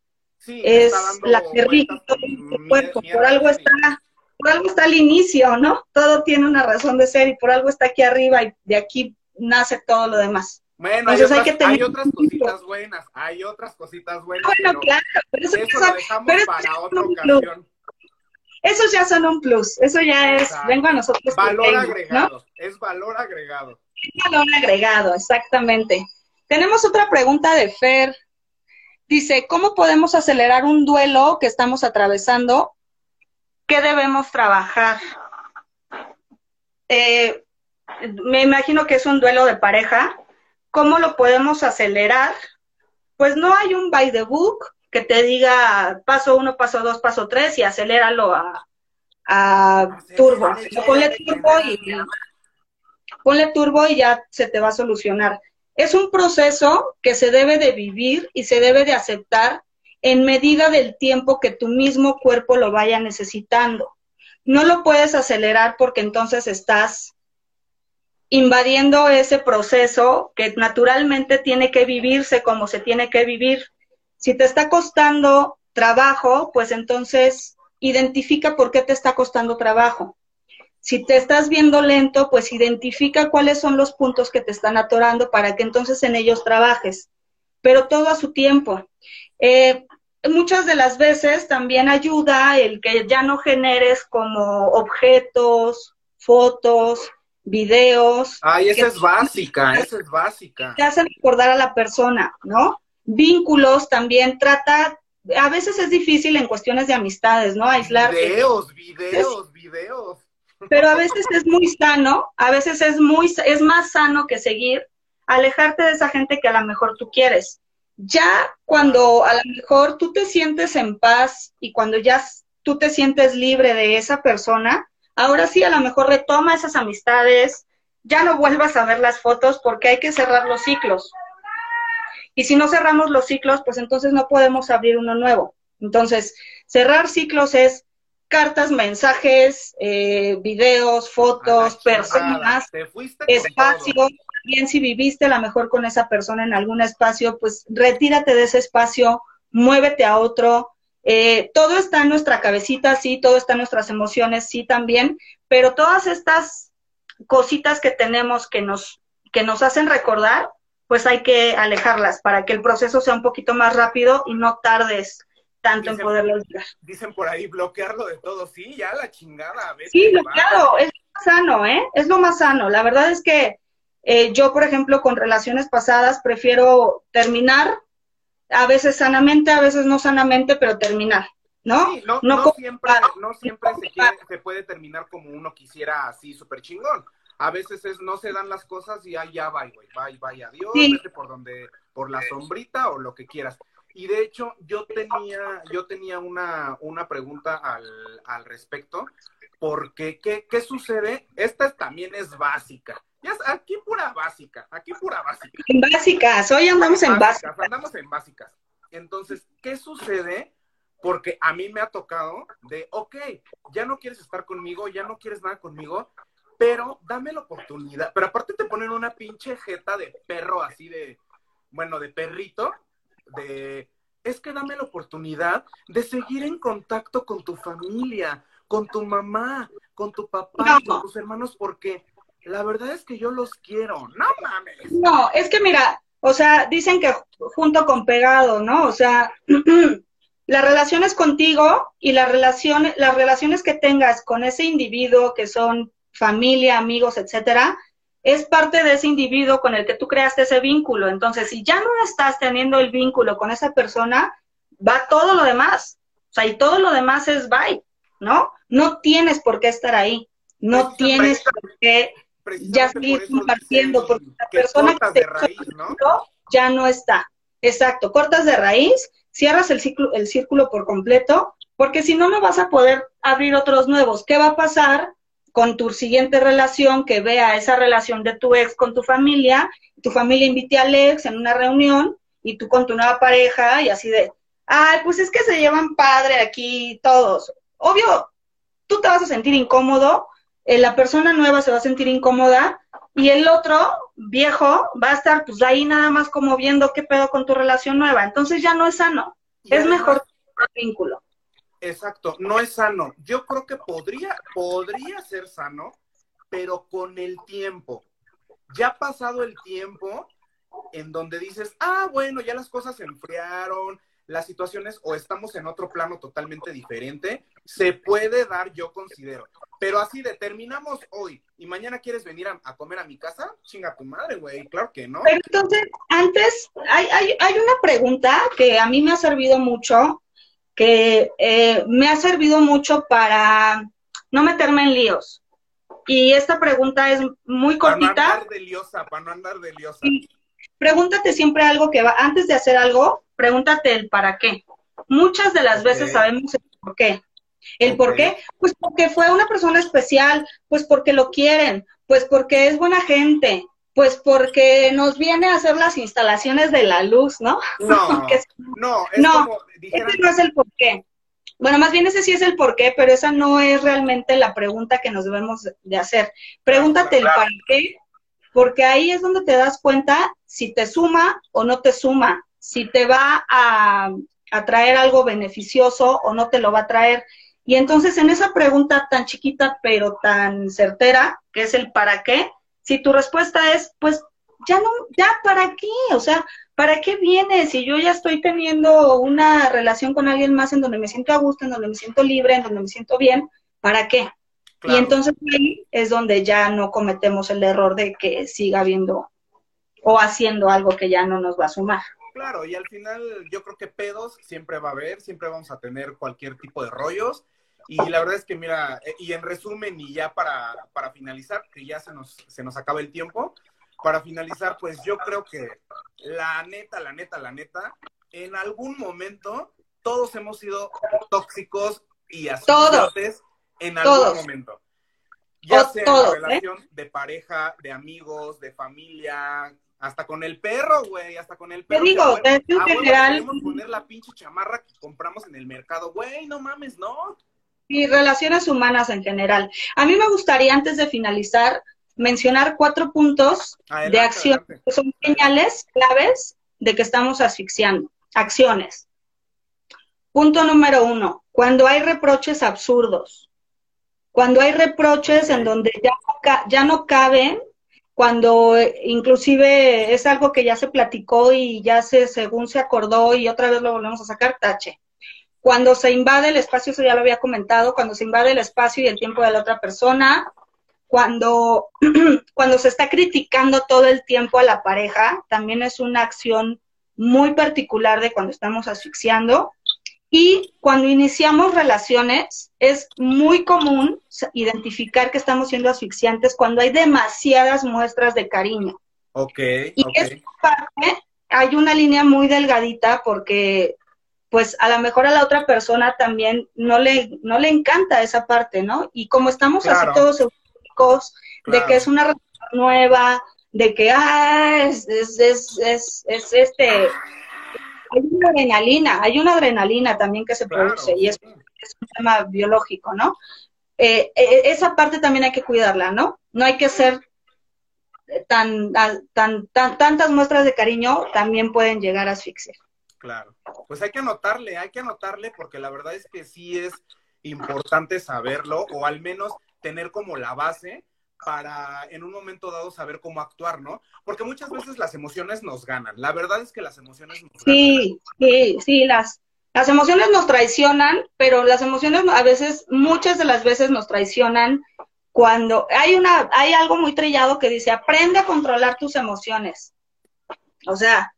es la que rige todo el cuerpo. Por algo está, por algo está al inicio, ¿no? Todo tiene una razón de ser y por algo está aquí arriba y de aquí nace todo lo demás. Bueno, hay, otras, hay, otras, cositas buenas, hay otras cositas buenas. Bueno, claro, pero eso, lo dejamos para otra ocasión. Esos ya son un plus, eso ya es, vengo a nosotros. Valor agregado, es valor agregado. valor agregado, exactamente. Tenemos otra pregunta de Fer. Dice, ¿cómo podemos acelerar un duelo que estamos atravesando? ¿Qué debemos trabajar? Eh, me imagino que es un duelo de pareja. ¿Cómo lo podemos acelerar? Pues no hay un by the book que te diga paso uno, paso dos, paso tres y aceléralo a, a turbo. Ponle turbo y ponle turbo y ya se te va a solucionar. Es un proceso que se debe de vivir y se debe de aceptar en medida del tiempo que tu mismo cuerpo lo vaya necesitando. No lo puedes acelerar porque entonces estás invadiendo ese proceso que naturalmente tiene que vivirse como se tiene que vivir. Si te está costando trabajo, pues entonces identifica por qué te está costando trabajo. Si te estás viendo lento, pues identifica cuáles son los puntos que te están atorando para que entonces en ellos trabajes, pero todo a su tiempo. Eh, muchas de las veces también ayuda el que ya no generes como objetos, fotos, videos. Ay, esa es básica, esa es básica. Te hacen recordar a la persona, ¿no? Vínculos también trata, a veces es difícil en cuestiones de amistades, ¿no? Aislar. Videos, videos, videos. Pero a veces es muy sano, a veces es muy, es más sano que seguir, alejarte de esa gente que a lo mejor tú quieres. Ya cuando a lo mejor tú te sientes en paz y cuando ya tú te sientes libre de esa persona, ahora sí a lo mejor retoma esas amistades, ya no vuelvas a ver las fotos porque hay que cerrar los ciclos. Y si no cerramos los ciclos, pues entonces no podemos abrir uno nuevo. Entonces, cerrar ciclos es cartas, mensajes, eh, videos, fotos, personas, espacios. También si viviste a lo mejor con esa persona en algún espacio, pues retírate de ese espacio, muévete a otro, eh, todo está en nuestra cabecita, sí, todo está en nuestras emociones, sí, también, pero todas estas cositas que tenemos que nos, que nos hacen recordar, pues hay que alejarlas para que el proceso sea un poquito más rápido y no tardes tanto en poderlo olvidar. Dicen por ahí, bloquearlo de todo, sí, ya la chingada. A veces sí, bloqueado, es lo más sano, ¿eh? Es lo más sano. La verdad es que eh, yo, por ejemplo, con relaciones pasadas, prefiero terminar a veces sanamente, a veces no sanamente, pero terminar, ¿no? no, no, siempre, no siempre se, puede terminar como uno quisiera así súper chingón. A veces es, no se dan las cosas y ahí ya va, güey, bye, bye, adiós, vete por donde, por la sombrita o lo que quieras. Y de hecho, yo tenía, yo tenía una, una pregunta al, al respecto, porque ¿qué, ¿qué sucede? Esta también es básica. Ya, aquí pura básica, aquí pura básica. En básicas, hoy andamos en básicas. Andamos en básicas. Entonces, ¿qué sucede? Porque a mí me ha tocado de, ok, ya no quieres estar conmigo, ya no quieres nada conmigo, pero dame la oportunidad. Pero aparte te ponen una pinche jeta de perro así de, bueno, de perrito, de, es que dame la oportunidad de seguir en contacto con tu familia, con tu mamá, con tu papá, con tus hermanos, porque la verdad es que yo los quiero, no mames. No, es que mira, o sea, dicen que junto con pegado, ¿no? O sea, las relaciones contigo y las relaciones, las relaciones que tengas con ese individuo que son familia, amigos, etcétera, es parte de ese individuo con el que tú creaste ese vínculo. Entonces, si ya no estás teniendo el vínculo con esa persona, va todo lo demás. O sea, y todo lo demás es bye, ¿no? No tienes por qué estar ahí. No tienes por qué ya seguir compartiendo, porque la persona que te raíz, ¿no? ya no está. Exacto, cortas de raíz, cierras el ciclo, el círculo por completo, porque si no, no vas a poder abrir otros nuevos. ¿Qué va a pasar con tu siguiente relación que vea esa relación de tu ex con tu familia? Tu familia invite al ex en una reunión y tú con tu nueva pareja y así de, ay, pues es que se llevan padre aquí todos. Obvio, tú te vas a sentir incómodo, eh, la persona nueva se va a sentir incómoda y el otro viejo va a estar pues ahí nada más como viendo qué pedo con tu relación nueva. Entonces ya no es sano. es mejor el vínculo. Exacto, no es sano. Yo creo que podría, podría ser sano, pero con el tiempo. Ya pasado el tiempo en donde dices, ah, bueno, ya las cosas se enfriaron, las situaciones o estamos en otro plano totalmente diferente, se puede dar, yo considero. Pero así determinamos hoy y mañana quieres venir a, comer a mi casa, chinga tu madre, güey, claro que no. Pero entonces, antes, hay, hay, hay una pregunta que a mí me ha servido mucho, que eh, me ha servido mucho para no meterme en líos. Y esta pregunta es muy cortita. Para no andar de liosa, para no andar de liosa. pregúntate siempre algo que va, antes de hacer algo, pregúntate el para qué. Muchas de las veces sabemos el por qué. ¿El por qué? Pues porque fue una persona especial, pues porque lo quieren, pues porque es buena gente, pues porque nos viene a hacer las instalaciones de la luz, ¿no? No, no, es no, ese no es el por qué. Bueno, más bien ese sí es el por qué, pero esa no es realmente la pregunta que nos debemos de hacer. Pregúntate el para qué, porque ahí es donde te das cuenta si te suma o no te suma si te va a, traer algo beneficioso o no te lo va a traer. Y entonces en esa pregunta tan chiquita pero tan certera, que es el para qué, si tu respuesta es, pues ya no, ya para qué, o sea, ¿para qué viene? Si yo ya estoy teniendo una relación con alguien más en donde me siento a gusto, en donde me siento libre, en donde me siento bien, ¿para qué? Y entonces ahí es donde ya no cometemos el error de que siga habiendo o haciendo algo que ya no nos va a sumar. Claro, y al final yo creo que pedos siempre va a haber, siempre vamos a tener cualquier tipo de rollos. Y la verdad es que, mira, eh, y en resumen, y ya para, para finalizar, que ya se nos, se nos acaba el tiempo, para finalizar, pues yo creo que la neta, la neta, la neta, en algún momento todos hemos sido tóxicos y asfixiantes en algún momento. Ya sea en ¿eh? relación de pareja, de amigos, de familia, hasta con el perro, güey, hasta con el perro. Te digo, en general. poner la pinche chamarra que compramos en el mercado, güey, no mames, no. Y relaciones humanas en general. A mí me gustaría, antes de finalizar, mencionar cuatro puntos de acción que son señales claves de que estamos asfixiando. Acciones. Punto número uno, cuando hay reproches absurdos. Cuando hay reproches en donde ya, ya no caben cuando eh, inclusive es algo que ya se platicó y ya se, según se acordó y otra vez lo volvemos a sacar, tache. Cuando se invade el espacio, eso ya lo había comentado, cuando se invade el espacio y el tiempo de la otra persona, cuando, cuando se está criticando todo el tiempo a la pareja, también es una acción muy particular de cuando estamos asfixiando. Y cuando iniciamos relaciones, es muy común identificar que estamos siendo asfixiantes cuando hay demasiadas muestras de cariño. Ok. Y esta parte hay una línea muy delgadita porque, pues, a lo mejor a la otra persona también no le, no le encanta esa parte, ¿no? Y como estamos así todos eufóricos de que es una relación nueva, de que, ah, es, es, es, es, es este hay una adrenalina, hay una adrenalina también que se produce y es, un tema biológico, ¿no? Eh, eh, esa parte también hay que cuidarla, ¿no? No hay que ser tan, tan, tan, tantas muestras de cariño también pueden llegar a asfixiar. Claro, pues hay que anotarle, hay que anotarle porque la verdad es que sí es importante saberlo o al menos tener como la base para en un momento dado saber cómo actuar, ¿no? Porque muchas veces las emociones nos ganan. La verdad es que las emociones nos sí, ganan. Sí, sí, las, las emociones nos traicionan, pero las emociones a veces, muchas de las veces nos traicionan cuando hay una, hay algo muy trillado que dice, aprende a controlar tus emociones. O sea,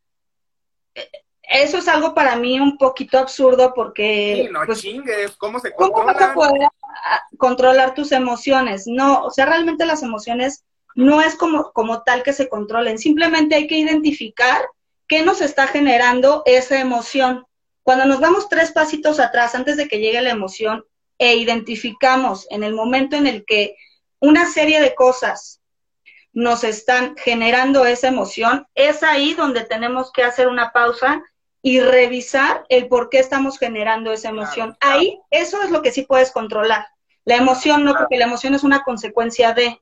eso es algo para mí un poquito absurdo porque... Sí, no pues, chingues, ¿cómo se? ¿Cómo vas a poder controlar tus emociones? No, o sea, realmente las emociones no es como, como tal que se controlen, simplemente hay que identificar qué nos está generando esa emoción. Cuando nos vamos tres pasitos atrás antes de que llegue la emoción e identificamos en el momento en el que una serie de cosas nos están generando esa emoción, es ahí donde tenemos que hacer una pausa y revisar el por qué estamos generando esa emoción. Ahí, eso es lo que sí puedes controlar. La emoción no, porque la emoción es una consecuencia de.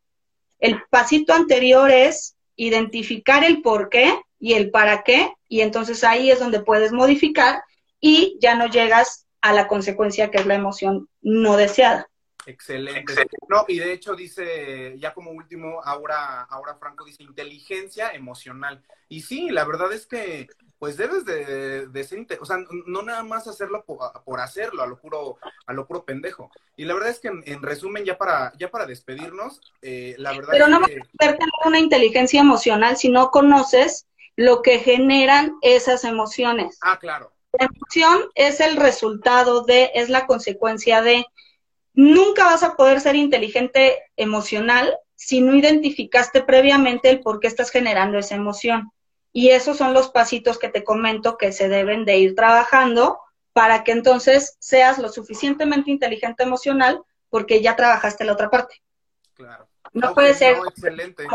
El pasito anterior es identificar el por qué y el para qué, y entonces ahí es donde puedes modificar y ya no llegas a la consecuencia que es la emoción no deseada. Excelente. No, y de hecho dice, ya como último, ahora, ahora Franco dice inteligencia emocional. Y sí, la verdad es que pues debes de, de ser, o sea, no nada más hacerlo por, hacerlo, a lo puro, a lo puro pendejo. Y la verdad es que en, resumen, ya para, ya para despedirnos, eh, la verdad Pero no vas a tener una inteligencia emocional si no conoces lo que generan esas emociones. Ah, claro. La emoción es el resultado de, es la consecuencia de. Nunca vas a poder ser inteligente emocional si no identificaste previamente el por qué estás generando esa emoción. Y esos son los pasitos que te comento que se deben de ir trabajando para que entonces seas lo suficientemente inteligente emocional porque ya trabajaste la otra parte. Claro. No puede ser excelente.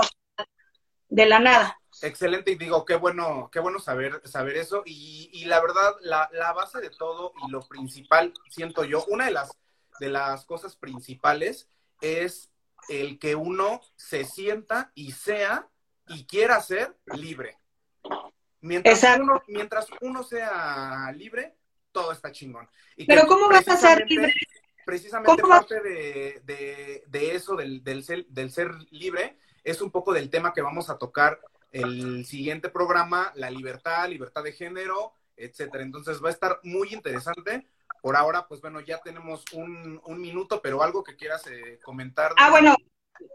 de la nada. Excelente, y digo, qué bueno, qué bueno saber, saber eso. Y, y la verdad, la, la, base de todo y lo principal, siento yo, una de las, de las cosas principales es el que uno se sienta y sea y quiera ser libre. Mientras uno, mientras uno sea libre, todo está chingón. Pero ¿cómo vas a ser libre? Precisamente parte de, de, de, eso, del, del, ser, del ser libre, es un poco del tema que vamos a tocar el siguiente programa, la libertad, libertad de género, etcétera. Entonces va a estar muy interesante. Por ahora, pues bueno, ya tenemos un, un minuto, pero algo que quieras eh, comentar. Ah, bueno,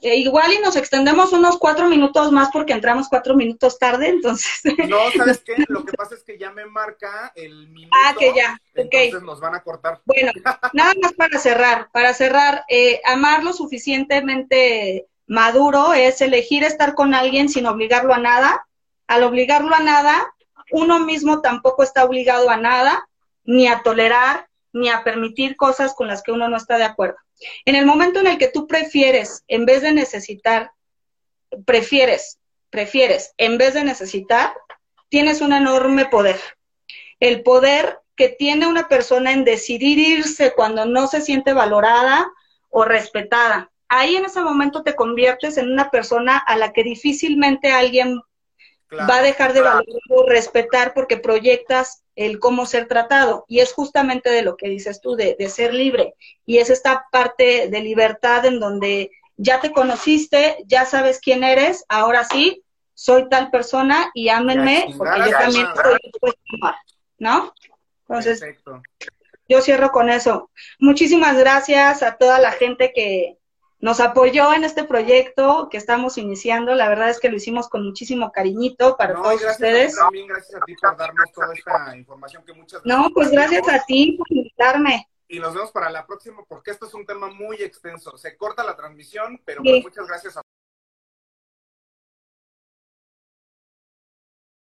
eh, igual y nos extendemos unos cuatro minutos más porque entramos cuatro minutos tarde, entonces. No, ¿sabes qué? Lo que pasa es que ya me marca el minuto. Ah, que ya, Entonces nos van a cortar. Bueno, nada más para cerrar, para cerrar, eh, amar lo suficientemente maduro es elegir estar con alguien sin obligarlo a nada. Al obligarlo a nada, uno mismo tampoco está obligado a nada, ni a tolerar, ni a permitir cosas con las que uno no está de acuerdo. En el momento en el que tú prefieres, en vez de necesitar, prefieres, prefieres, en vez de necesitar, tienes un enorme poder. El poder que tiene una persona en decidir irse cuando no se siente valorada o respetada. Ahí en ese momento te conviertes en una persona a la que difícilmente alguien va a dejar de valorar o respetar porque proyectas el cómo ser tratado. Y es justamente de lo que dices tú, de, ser libre. Y es esta parte de libertad en donde ya te conociste, ya sabes quién eres, ahora sí, soy tal persona y ámenme porque yo también soy ¿no? Entonces, yo cierro con eso. Muchísimas gracias a toda la gente que, nos apoyó en este proyecto que estamos iniciando. La verdad es que lo hicimos con muchísimo cariñito para todos ustedes. también gracias a ti por darnos toda esta información que muchas No, pues gracias a ti por invitarme. Y nos vemos para la próxima porque esto es un tema muy extenso. Se corta la transmisión, pero pues muchas gracias a